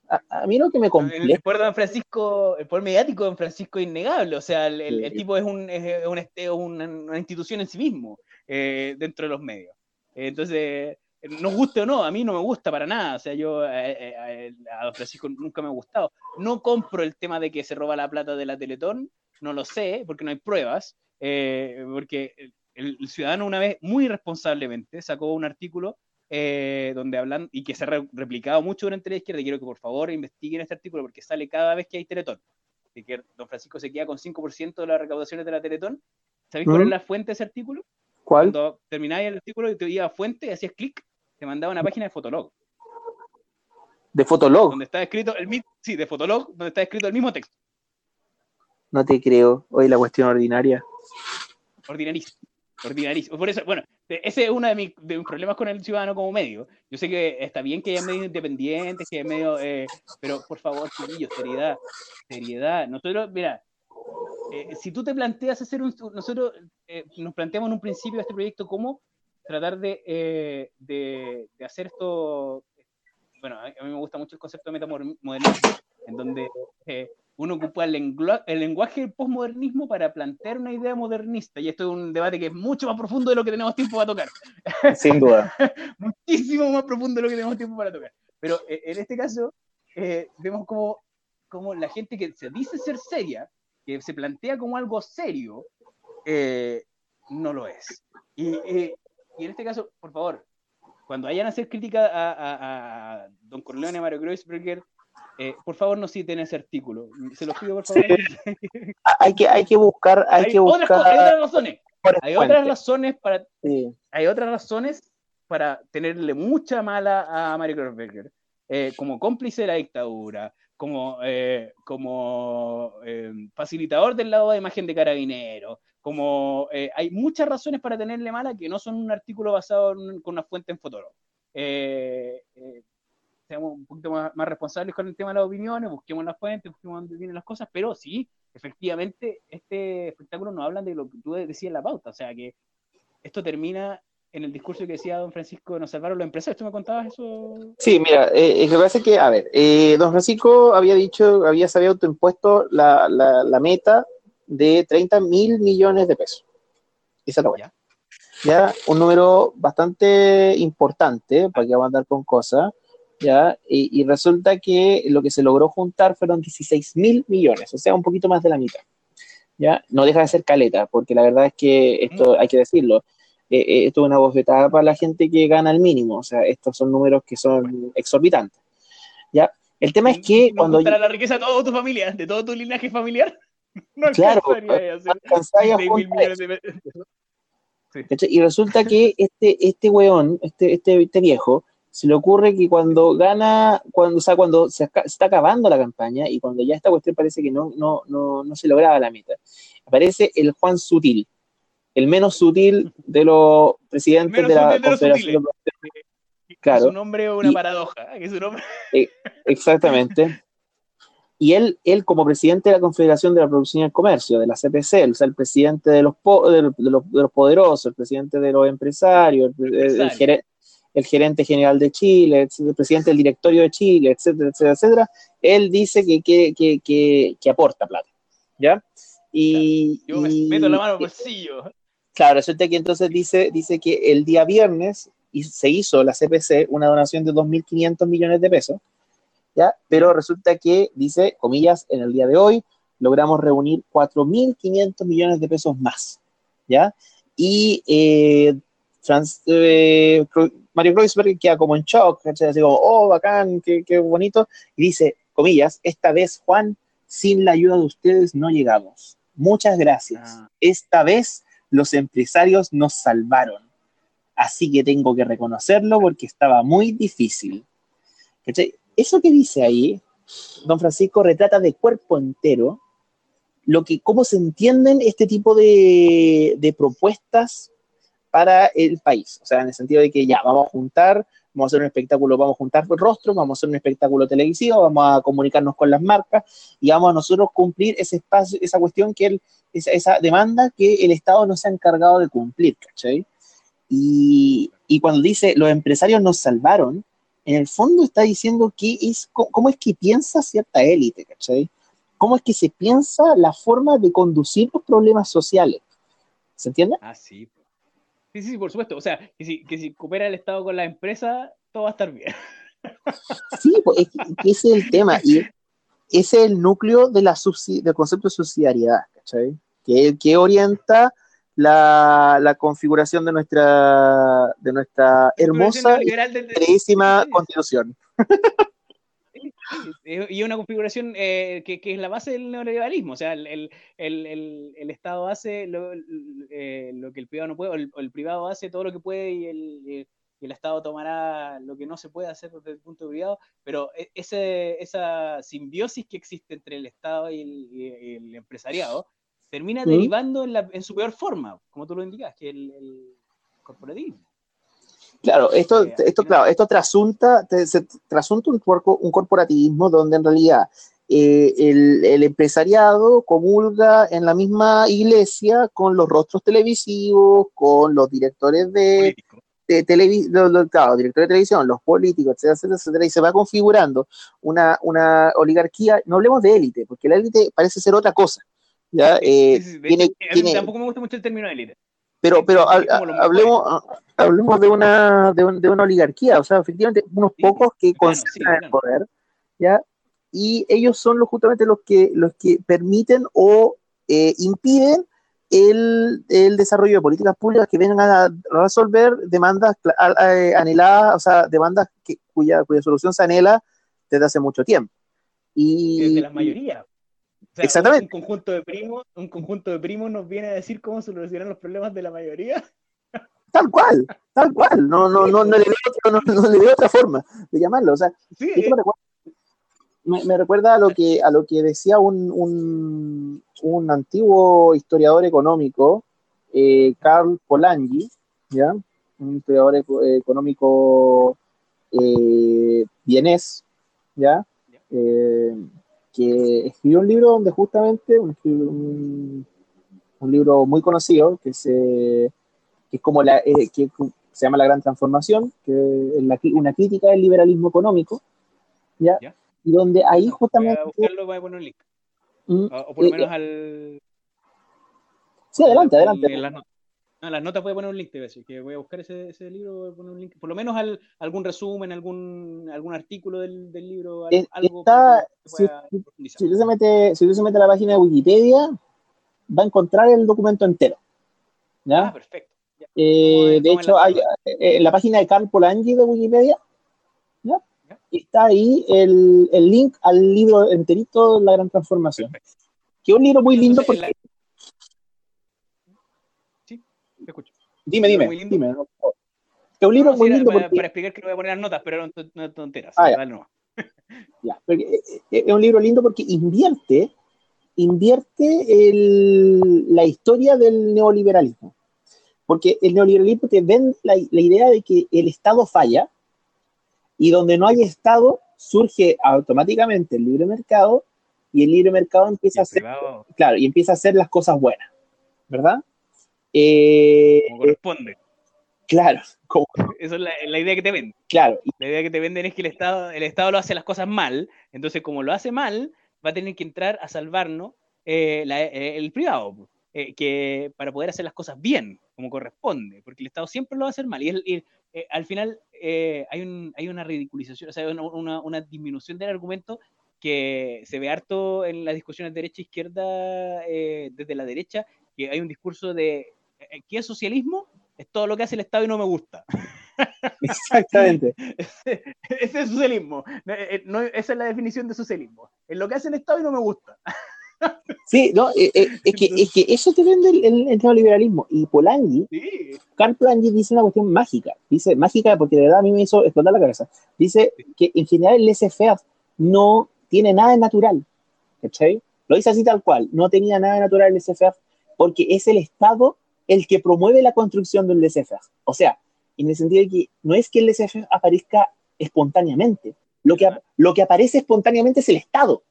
a, mí lo que me
complica. El poder de Don Francisco, el poder mediático de Don Francisco es innegable. O sea, el, tipo es, un, es un, una, institución en sí mismo eh, dentro de los medios. entonces, nos guste o no, a mí no me gusta para nada. O sea, yo eh, eh, a Don Francisco nunca me ha gustado. No compro el tema de que se roba la plata de la Teletón, no lo sé, porque no hay pruebas. porque el, el ciudadano una vez muy responsablemente sacó un artículo eh, donde hablan y que se ha replicado mucho durante la izquierda. Y quiero que por favor investiguen este artículo porque sale cada vez que hay Teletón. Así que don Francisco se queda con 5% de las recaudaciones de la Teletón. ¿Sabéis cuál es la fuente de ese artículo?
¿Cuál?
Cuando termináis el artículo y te iba a fuente y hacías clic, te mandaba una página de Fotolog.
¿De Fotolog?
Donde está escrito el mismo, sí, de Fotolog, donde está escrito el mismo texto.
No te creo. Hoy la cuestión ordinaria.
Ordinarísimo. Ordinarísimo. Por eso, bueno, ese es uno de mis, problemas con el ciudadano como medio. Yo sé que está bien que haya medios independientes, que haya medios, eh, pero por favor, chiquillos, seriedad, seriedad. Nosotros, mira, eh, si tú te planteas hacer un, nosotros eh, nos planteamos en un principio este proyecto cómo tratar de, de, de, hacer esto, bueno, a mí me gusta mucho el concepto de metamodernismo, en donde uno ocupa el, lenguaje del posmodernismo para plantear una idea modernista. Y esto es un debate que es mucho más profundo de lo que tenemos tiempo para tocar. <laughs>
Sin duda. <laughs>
Muchísimo más profundo de lo que tenemos tiempo para tocar. Pero eh, en este caso, eh, vemos como, como la gente que se dice ser seria, que se plantea como algo serio, eh, no lo es. Y, y, en este caso, por favor, cuando vayan a hacer crítica a, a, a Don Corleone, Mario Kreuzberger, Eh, por favor, no citen ese artículo. Se los pido, por favor.
hay, que, hay que buscar. Hay, que buscar...
Otras, hay otras razones. Hay otras razones para. Hay otras razones para tenerle mucha mala a Mario Kreuzberger. Eh, como cómplice de la dictadura, como, eh, como eh, facilitador del lado de imagen de carabinero, como hay muchas razones para tenerle mala que no son un artículo basado con una fuente en Fotolog. Seamos un poquito más, responsables con el tema de las opiniones, busquemos las fuentes, busquemos dónde vienen las cosas, pero sí, efectivamente, este espectáculo nos habla de lo que tú decías en la pauta, o sea que esto termina en el discurso que decía don Francisco, nos salvaron los empresarios. ¿Tú me contabas eso?
Sí, mira, eh, lo que pasa es que, a ver, eh, don Francisco había dicho, había sabido autoimpuesto la, la, la meta de 30 mil millones de pesos. Esa es la buena. Ya, un número bastante importante, para que vamos a andar con cosas, ya, y, y, resulta que lo que se logró juntar fueron 16 mil millones, o sea, un poquito más de la mitad. Ya, no deja de ser caleta, porque la verdad es que esto hay que decirlo, eh, eh, esto es una bofetada para la gente que gana el mínimo, o sea, estos son números que son exorbitantes. ¿ya? El tema es que
¿No cuando... la riqueza de toda tu familia, de todo tu linaje familiar, <laughs>
no claro, Y resulta que este, este weón, este, este, este viejo, se le ocurre que cuando gana, cuando, o sea, cuando se está acabando la campaña y cuando ya esta cuestión parece que no, no, no, no se lograba la meta, aparece el Juan Sutil, el menos sutil de los presidentes de la Confederación
de Claro. Su nombre es una paradoja. ¿eh? su nombre...
Eh, exactamente. Y él, él, como presidente de la Confederación de la Producción y el Comercio, de la CPC, o sea, el presidente de los, de, los, poderosos, el presidente de los empresarios, el, gerente, general de Chile, el presidente del directorio de Chile, etcétera, etcétera, etcétera, él dice que, que, que, que aporta plata. ¿Ya? Y,
Yo me meto la mano al bolsillo.
Claro, resulta que entonces dice, dice que el día viernes se hizo la CPC una donación de 2.500 millones de pesos, ¿ya? Pero resulta que, dice, comillas, en el día de hoy logramos reunir 4.500 millones de pesos más, ¿ya? Y eh, eh, Mario Kreuzberg queda como en shock, Así como, oh, bacán, qué, qué bonito, y dice, comillas, esta vez, Juan, sin la ayuda de ustedes no llegamos. Muchas gracias. Ah. Esta vez los empresarios nos salvaron. Así que tengo que reconocerlo porque estaba muy difícil. Eso que dice ahí, don Francisco retrata de cuerpo entero lo que, cómo se entienden este tipo de, de propuestas para el país. O sea, en el sentido de que ya, vamos a juntar vamos a hacer un espectáculo, vamos a juntar rostros, vamos a hacer un espectáculo televisivo, vamos a comunicarnos con las marcas y vamos a nosotros cumplir ese espacio, esa cuestión que él, esa, demanda que el Estado no se ha encargado de cumplir, ¿cachai? Y, y, cuando dice los empresarios nos salvaron, en el fondo está diciendo que es, cómo es que piensa cierta élite, ¿cachai? ¿Cómo es que se piensa la forma de conducir los problemas sociales? ¿Se entiende?
Ah, sí, Sí, sí, por supuesto. O sea, que si, que si coopera el Estado con la empresa, todo va a estar bien.
Sí, pues, ese es el tema. Y ese es el núcleo de la del concepto de subsidiariedad, ¿cachai? Que, que orienta la, la, configuración de nuestra, de nuestra hermosa y queridísima constitución.
Y una configuración eh, que, es la base del neoliberalismo. O sea, el, Estado hace eh, lo, que el privado no puede, o el, privado hace todo lo que puede y el, Estado tomará lo que no se puede hacer desde el punto de privado. Pero e, ese, esa simbiosis que existe entre el Estado y el, empresariado termina derivando en, en, su peor forma, como tú lo indicas, que el corporativismo.
Claro, esto, esto, claro, esto trasunta, trasunta un, un corporativismo donde en realidad eh, el, empresariado comulga en la misma iglesia con los rostros televisivos, con los directores de, de, directores de televisión, los políticos, etcétera, etcétera, y se va configurando una, una oligarquía, no hablemos de élite, porque la élite parece ser otra cosa. ¿ya? Eh,
tampoco me gusta mucho el término élite.
Pero, pero hablemos, hablemos de una, de, una oligarquía, o sea, efectivamente, unos pocos que concentran el poder, ¿ya? Y ellos son los, justamente los que, los que permiten o eh, impiden el, el, desarrollo de políticas públicas que vengan a resolver demandas anheladas, o sea, demandas que, cuya, cuya solución se anhela desde hace mucho tiempo. Y,
de la mayoría.
Exactamente.
Un, conjunto de primos, un conjunto de primos nos viene a decir cómo solucionar los problemas de la mayoría.
Tal cual, tal cual. No, no, no, no, le, veo otra, forma de llamarlo. O sea, eh. me, recuerda, a lo que a lo que decía un, un, un antiguo historiador económico, eh, Carl Polanyi, ¿ya? un historiador económico eh, vienés, ¿ya? Eh, que escribió un libro donde justamente, un, un, libro muy conocido, que, se, que es como la, eh, que se llama La Gran Transformación, que es una crítica del liberalismo económico, ¿ya? Y donde ahí justamente...
Voy a buscarlo, voy a poner un link. Mm, o, por lo menos al...
Sí, adelante, adelante.
No, las notas voy a poner un link, te voy a decir, que voy a buscar ese, ese libro, voy a poner un link, por lo menos al, algún resumen, algún, algún artículo del, del libro, algo
Está, si, si, usted se mete, si usted se mete a la página de Wikipedia, va a encontrar el documento entero. ¿ya?
Ah, perfecto.
Eh, de hecho, hay, eh, en la página de Carl Polanyi de Wikipedia, ¿ya? está ahí el, el, link al libro enterito La Gran Transformación. Que es un libro muy lindo porque... Dime, dime, dime. Es un libro muy lindo.
Para, explicar que no voy a poner las notas, pero no, tonteras.
Ah, ya. <laughs> Eh, eh, es un libro lindo porque invierte, invierte el, la historia del neoliberalismo. Porque el neoliberalismo te ven la, la idea de que el Estado falla y donde no hay Estado surge automáticamente el libre mercado y el libre mercado empieza a hacer, claro, y empieza a hacer las cosas buenas, ¿verdad?
Eh, como corresponde.
Claro.
Como, Esa es la, idea que te venden.
Claro.
La idea que te venden es que el Estado, el Estado lo hace las cosas mal, entonces como lo hace mal, va a tener que entrar a salvarnos eh, eh, el privado, que para poder hacer las cosas bien, como corresponde, porque el Estado siempre lo va a hacer mal. Y, al final hay, un, hay una ridiculización, o sea, una, una, disminución del argumento que se ve harto en las discusiones derecha-izquierda, desde la derecha, que hay un discurso de ¿qué es socialismo? Es todo lo que hace el Estado y no me gusta. <laughs>
Exactamente.
ese, es socialismo. Eh, eh, esa es la definición de socialismo. Es lo que hace el Estado y no me gusta. <laughs>
Sí, no, es, que, eso te vende el, neoliberalismo. Y Polanyi, sí. Carl Polanyi dice una cuestión mágica. Dice, mágica porque de verdad a mí me hizo explotar la cabeza. Dice que en general el laissez no tiene nada de natural. ¿Cachai? Lo dice así tal cual. No tenía nada de natural el laissez porque es el Estado el que promueve la construcción del laissez O sea, en el sentido de que no es que el laissez aparezca espontáneamente. Lo que, lo que aparece espontáneamente es el Estado.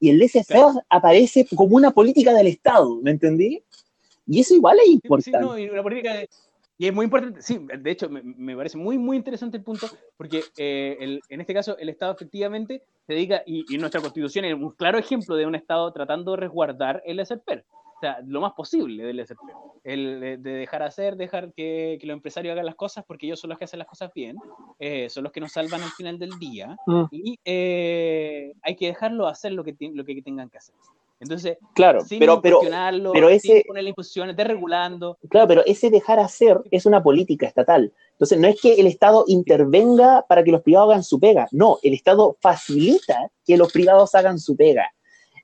Y el laissez aparece como una política del Estado, ¿me entendí? Y eso igual es importante. Sí, no,
y, una política y es muy importante, sí, de hecho me, me, parece muy, muy interesante el punto, porque eh, el, en este caso el Estado efectivamente se dedica, y, y, nuestra constitución es un claro ejemplo de un Estado tratando de resguardar el laissez o sea, lo más posible del SPP. El de, dejar hacer, dejar que, que, los empresarios hagan las cosas, porque ellos son los que hacen las cosas bien, eh, son los que nos salvan al final del día, mm. y eh, hay que dejarlo hacer lo que, lo que tengan que hacer. Entonces,
claro, pero, pero, pero ese,
ponerle imposiciones, desregulando.
Claro, pero ese dejar hacer es una política estatal. Entonces, no es que el Estado intervenga para que los privados hagan su pega, no, el Estado facilita que los privados hagan su pega.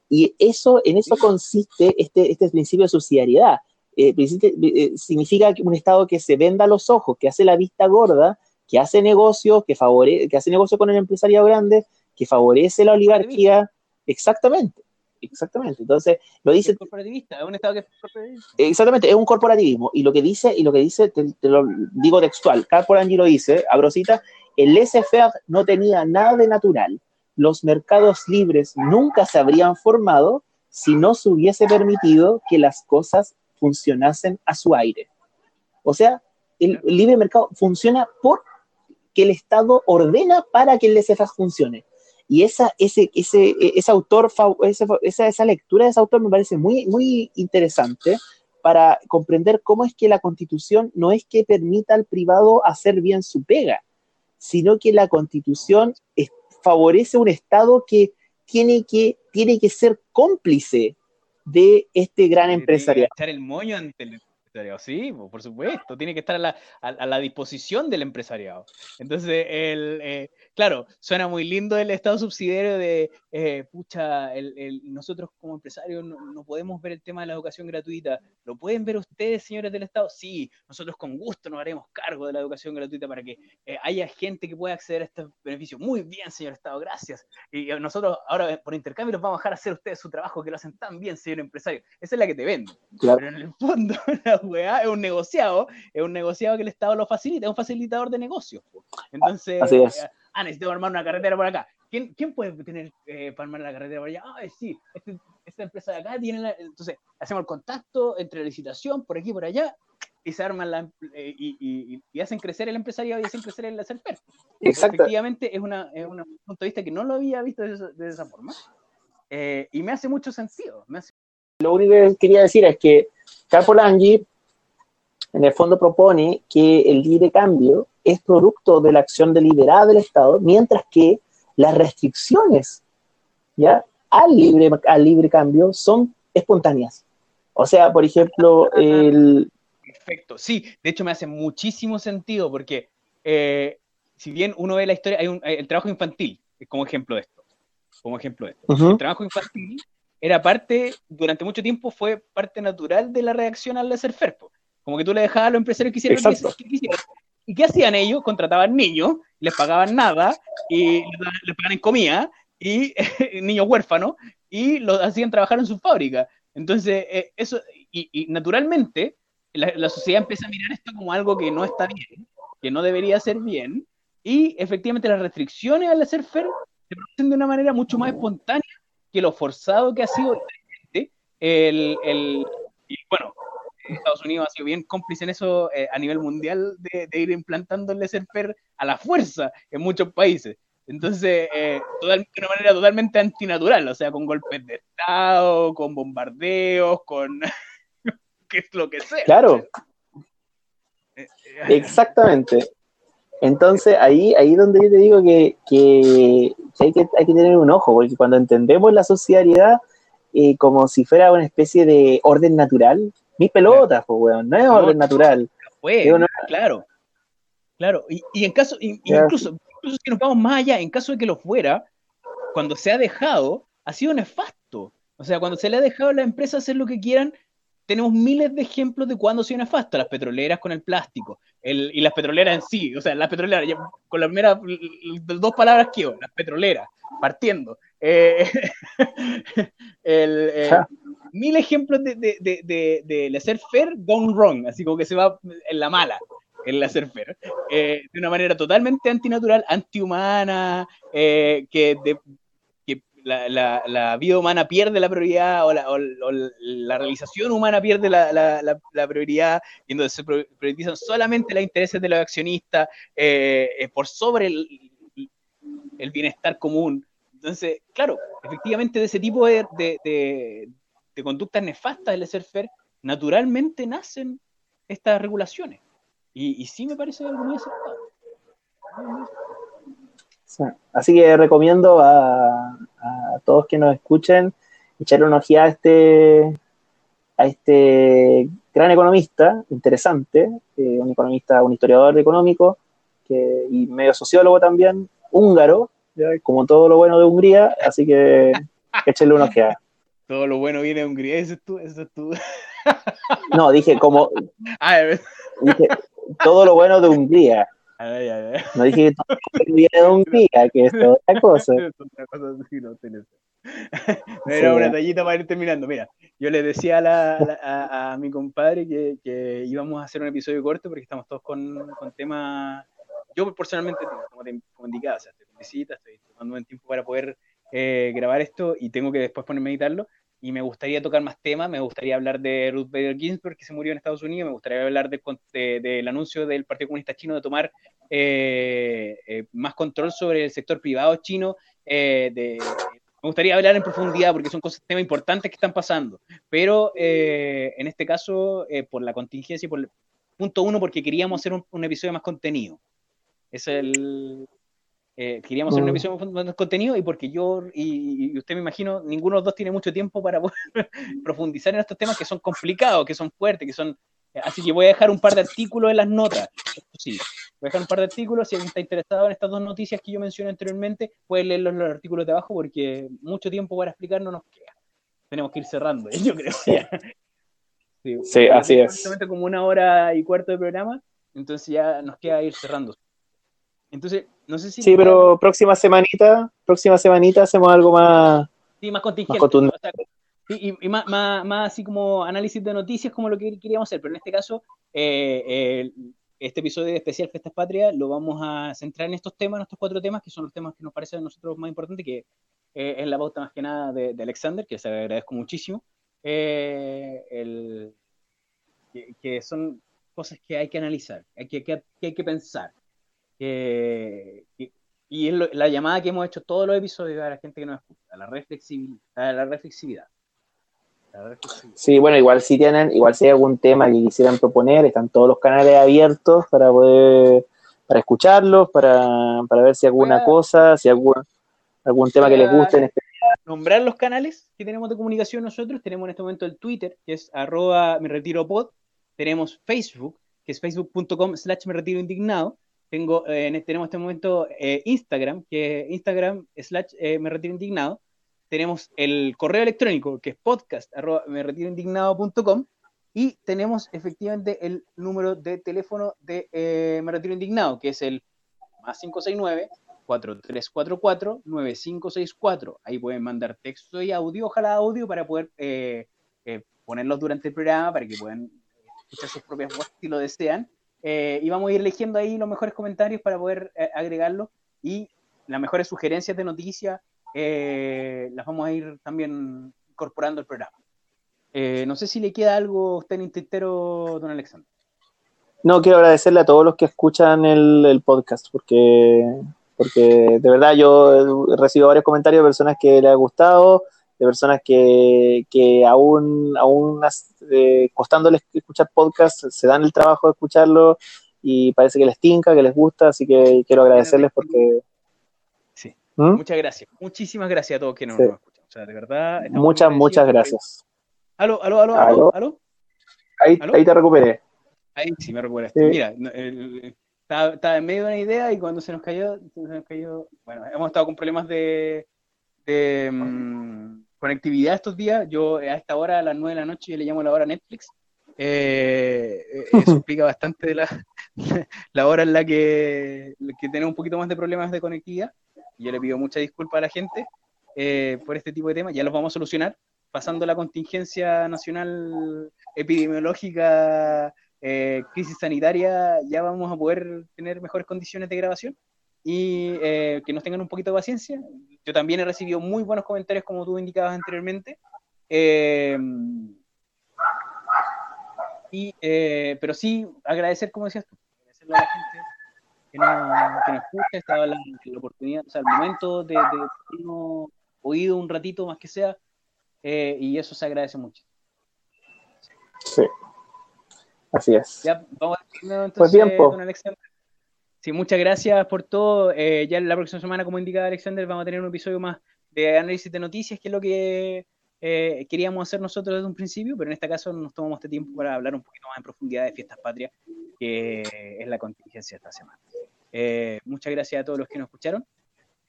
Y eso, en eso consiste este, este principio de subsidiariedad. Eh, eh, significa un Estado que se venda los ojos, que hace la vista gorda, que hace negocios, que, favorece, que hace negocio con el empresario grande, que favorece la oligarquía. Exactamente. Exactamente. Entonces, lo dice.
Es corporativista, es un Estado que es corporativista.
Exactamente, es un corporativismo. Y lo que dice, y lo que dice, te, lo digo textual, Carl Polanyi lo dice, Abrosita, el laissez-faire no tenía nada de natural los mercados libres nunca se habrían formado si no se hubiese permitido que las cosas funcionasen a su aire. O sea, el, libre mercado funciona porque el Estado ordena para que el laissez funcione. Y esa, ese, ese, ese autor, esa, esa lectura de ese autor me parece muy, muy interesante para comprender cómo es que la constitución no es que permita al privado hacer bien su pega, sino que la constitución favorece un Estado que tiene que, tiene que ser cómplice de este gran empresarial.
Echar el moño ante el empresariado, sí, por supuesto, tiene que estar a la, a, la disposición del empresariado. Entonces, el, eh, claro, suena muy lindo el estado subsidiario de, eh, pucha, el, nosotros como empresarios no, podemos ver el tema de la educación gratuita. ¿Lo pueden ver ustedes, señores del Estado? Sí, nosotros con gusto nos haremos cargo de la educación gratuita para que eh, haya gente que pueda acceder a este beneficio. Muy bien, señor Estado, gracias. Y nosotros ahora por intercambio los vamos a dejar hacer ustedes su trabajo que lo hacen tan bien, señor empresario. Esa es la que te venden. Pero en el fondo, <laughs> la weá es un negociado, es un negociado que el Estado lo facilita, es un facilitador de negocios. Entonces, eh, ah, necesito armar una carretera por acá. ¿Quién, quién puede tener eh, para armar la carretera por allá? Ah, sí, este, esta empresa de acá tiene la, Entonces, hacemos el contacto entre la licitación, por aquí por allá, y se arman la, eh, y, y, hacen crecer el empresariado y hacen crecer el hacer Exacto. Efectivamente, es, una, es un punto de vista que no lo había visto de esa, de esa forma. Eh, y me hace mucho sentido.
Lo único que quería decir es que Capolangi en el fondo propone que el libre cambio es producto de la acción deliberada del Estado, mientras que las restricciones ¿ya? Al, libre, al libre cambio son espontáneas. O sea, por ejemplo, el...
Perfecto, sí, de hecho me hace muchísimo sentido porque eh, si bien uno ve la historia, hay un, el trabajo infantil como ejemplo de esto como ejemplo de esto. El trabajo infantil era parte, durante mucho tiempo fue parte natural de la reacción al laissez-faire. Como que tú le dejabas a los empresarios que hicieran lo que quisieran. ¿Y qué hacían ellos? Contrataban niños, les pagaban nada, y les pagaban comida, y <laughs> niños huérfanos, y los hacían trabajar en su fábrica. Entonces, eh, eso, y, naturalmente, la, sociedad empieza a mirar esto como algo que no está bien, que no debería ser bien, y efectivamente las restricciones al laissez-faire se producen de una manera mucho más espontánea que lo forzado que ha sido el, el y bueno, Estados Unidos ha sido bien cómplice en eso eh, a nivel mundial de, ir implantando el laissez a la fuerza en muchos países. Entonces, eh, de una manera totalmente antinatural, o sea, con golpes de Estado, con bombardeos, con <laughs> qué es lo que sea.
Claro. Eh, Exactamente. Entonces, ahí ahí donde yo te digo que, que, hay, que hay que tener un ojo, porque cuando entendemos la sociedad eh, como si fuera una especie de orden natural, mis pelotas, pues, weón, no es orden natural.
claro, claro. Y, y en caso, incluso, incluso si nos vamos más allá, en caso de que lo fuera, cuando se ha dejado, ha sido nefasto. O sea, cuando se le ha dejado a la empresa hacer lo que quieran, tenemos miles de ejemplos de cuando ha sido nefasto. Las petroleras con el plástico, y las petroleras en sí, o sea, las petroleras, con las primeras dos palabras que las petroleras, partiendo. Eh, <laughs> eh, mil ejemplos de, de, de, de, hacer fair gone wrong, así como que se va en la mala el hacer fair, eh, de una manera totalmente antinatural, antihumana, que de, la, la, vida humana pierde la prioridad o la, la realización humana pierde la, la, prioridad y entonces se priorizan solamente los intereses de los accionistas eh, eh, por sobre el, el, bienestar común. Entonces, claro, efectivamente de ese tipo de, de, de, conductas nefastas del ser fair, naturalmente nacen estas regulaciones. Y, y sí me parece algo muy acertado.
Así que recomiendo a, todos que nos escuchen echarle una ojeada a este, a este gran economista, interesante, eh, un economista, un historiador económico que, y medio sociólogo también, húngaro, como todo lo bueno de Hungría, así que <laughs> échenle una ojeada.
Todo lo bueno viene de Hungría, eso es tú, eso es tú.
No, dije como. <laughs> Ah, dije, todo lo bueno de Hungría. No dije que todo viene de Hungría, que es otra <laughs> cosa. otra cosa sí,
no, Era una tallita para ir terminando. Mira, yo le decía a, la, a, mi compadre que, que, íbamos a hacer un episodio corto porque estamos todos con, con temas. Yo personalmente, como te como indicaba, o sea, estoy visita, estoy tomando un tiempo para poder eh, grabar esto y tengo que después ponerme a editarlo y me gustaría tocar más temas, me gustaría hablar de Ruth Bader Ginsburg, que se murió en Estados Unidos, me gustaría hablar del anuncio del Partido Comunista Chino de tomar eh, eh, más control sobre el sector privado chino, me gustaría hablar en profundidad porque son cosas, temas importantes que están pasando, pero en este caso, por la contingencia y por punto uno, porque queríamos hacer un episodio más contenido. Es el, eh, queríamos hacer una mm. episodio de contenido y porque yo y, usted me imagino, ninguno de los dos tiene mucho tiempo para poder <laughs> profundizar en estos temas que son complicados, que son fuertes, que son Así que voy a dejar un par de artículos en las notas. sí, voy a dejar un par de artículos. Si alguien está interesado en estas dos noticias que yo mencioné anteriormente, puede leer los, artículos de abajo porque mucho tiempo para explicar no nos queda. Tenemos que ir cerrando, <laughs> yo creo.
Sí, así es.
como una hora y cuarto de programa, entonces ya nos queda ir cerrando. Entonces, no sé si.
Sí, pero próxima semanita, próxima semanita hacemos algo más.
Sí, más contingente. y, más, más, así como análisis de noticias, como lo que queríamos hacer, pero en este caso, eh, este episodio especial Festas Patrias lo vamos a centrar en estos temas, en estos cuatro temas, que son los temas que nos parecen a nosotros más importantes, que eh, es la pauta más que nada de, de Alexander, que se agradezco muchísimo. Eh, que, son cosas que hay que analizar, hay que, que, hay que pensar. Y es la llamada que hemos hecho todos los episodios a la gente que nos escucha, la reflexividad. La reflexividad.
Sí, bueno, igual si tienen, igual si hay algún tema que quisieran proponer, están todos los canales abiertos para poder, para escucharlos, para, para ver si alguna cosa, si algún, algún tema que les guste en especial
nombrar los canales que tenemos de comunicación nosotros. Tenemos en este momento el Twitter, que es arroba me retiro pod. Tenemos Facebook, que es facebook.com slash me retiro indignado. Tengo, eh, tenemos en este momento eh, Instagram, que es Instagram slash eh, me retiro indignado. Tenemos el correo electrónico, que es podcast arroba me retiro indignado.com. Y tenemos efectivamente el número de teléfono de Me Retiro Indignado, que es el más 569 4344-9564. Ahí pueden mandar texto y audio, ojalá audio, para poder eh, eh, ponerlos durante el programa, para que puedan escuchar sus propias voces si lo desean. Eh, y vamos a ir eligiendo ahí los mejores comentarios para poder agregarlos y las mejores sugerencias de noticias las vamos a ir también incorporando al programa. no sé si le queda algo a usted en el tintero, don Alexander.
No, quiero agradecerle a todos los que escuchan el, el podcast, porque porque de verdad yo he recibido varios comentarios de personas que les ha gustado, de personas que, que aún, aún eh, costándoles escuchar podcast, se dan el trabajo de escucharlo y parece que les tinca, que les gusta, así que quiero agradecerles porque...
Sí, ¿Mm? muchas gracias, muchísimas gracias a todos que nos, escuchan, o sea, de verdad...
Muchas, muchas gracias.
Aló, aló, aló, aló,
Ahí, ahí te recuperé.
Ahí sí me recuperé. Mira, el, estaba, en medio de una idea y cuando se nos cayó, se nos cayó bueno, hemos estado con problemas de, mm, conectividad estos días. Yo a esta hora, a las 9 de la noche, yo le llamo la hora Netflix. Eh, eh, eso <laughs> explica bastante de la, <laughs> la hora en la que, que, tenemos un poquito más de problemas de conectividad. Yo le pido mucha disculpa a la gente eh, por este tipo de temas. Ya los vamos a solucionar pasando la contingencia nacional epidemiológica eh, crisis sanitaria, ya vamos a poder tener mejores condiciones de grabación y eh, que nos tengan un poquito de paciencia. Yo también he recibido muy buenos comentarios, como tú indicabas anteriormente. Eh, y, pero sí, agradecer, como decías tú, agradecerle a la gente que nos, que nos escucha, estaba la, la, oportunidad, o sea, el momento de, de, oído un ratito más que sea, y eso se agradece mucho.
Sí. Así es.
Ya, vamos a pues entonces, pues Alexander. Sí, muchas gracias por todo. Eh, ya la próxima semana, como indica Alexander, vamos a tener un episodio más de análisis de noticias, que es lo que eh, queríamos hacer nosotros desde un principio, pero en este caso nos tomamos este tiempo para hablar un poquito más en profundidad de Fiestas Patrias, que es la contingencia de esta semana. Eh, muchas gracias a todos los que nos escucharon.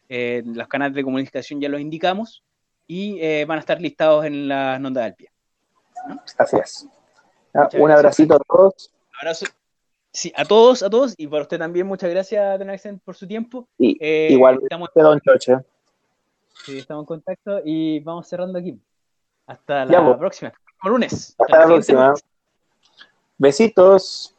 los canales de comunicación ya los indicamos y van a estar listados en las notas del pie.
Así es un abracito a todos.
Abrazo. Sí, a todos, a todos, y para usted también, muchas gracias, Don por su tiempo.
Y, eh, igual, estamos, Don Choche.
Sí, estamos en contacto y vamos cerrando aquí. Hasta la próxima. Hasta lunes.
Hasta, la próxima. Besitos.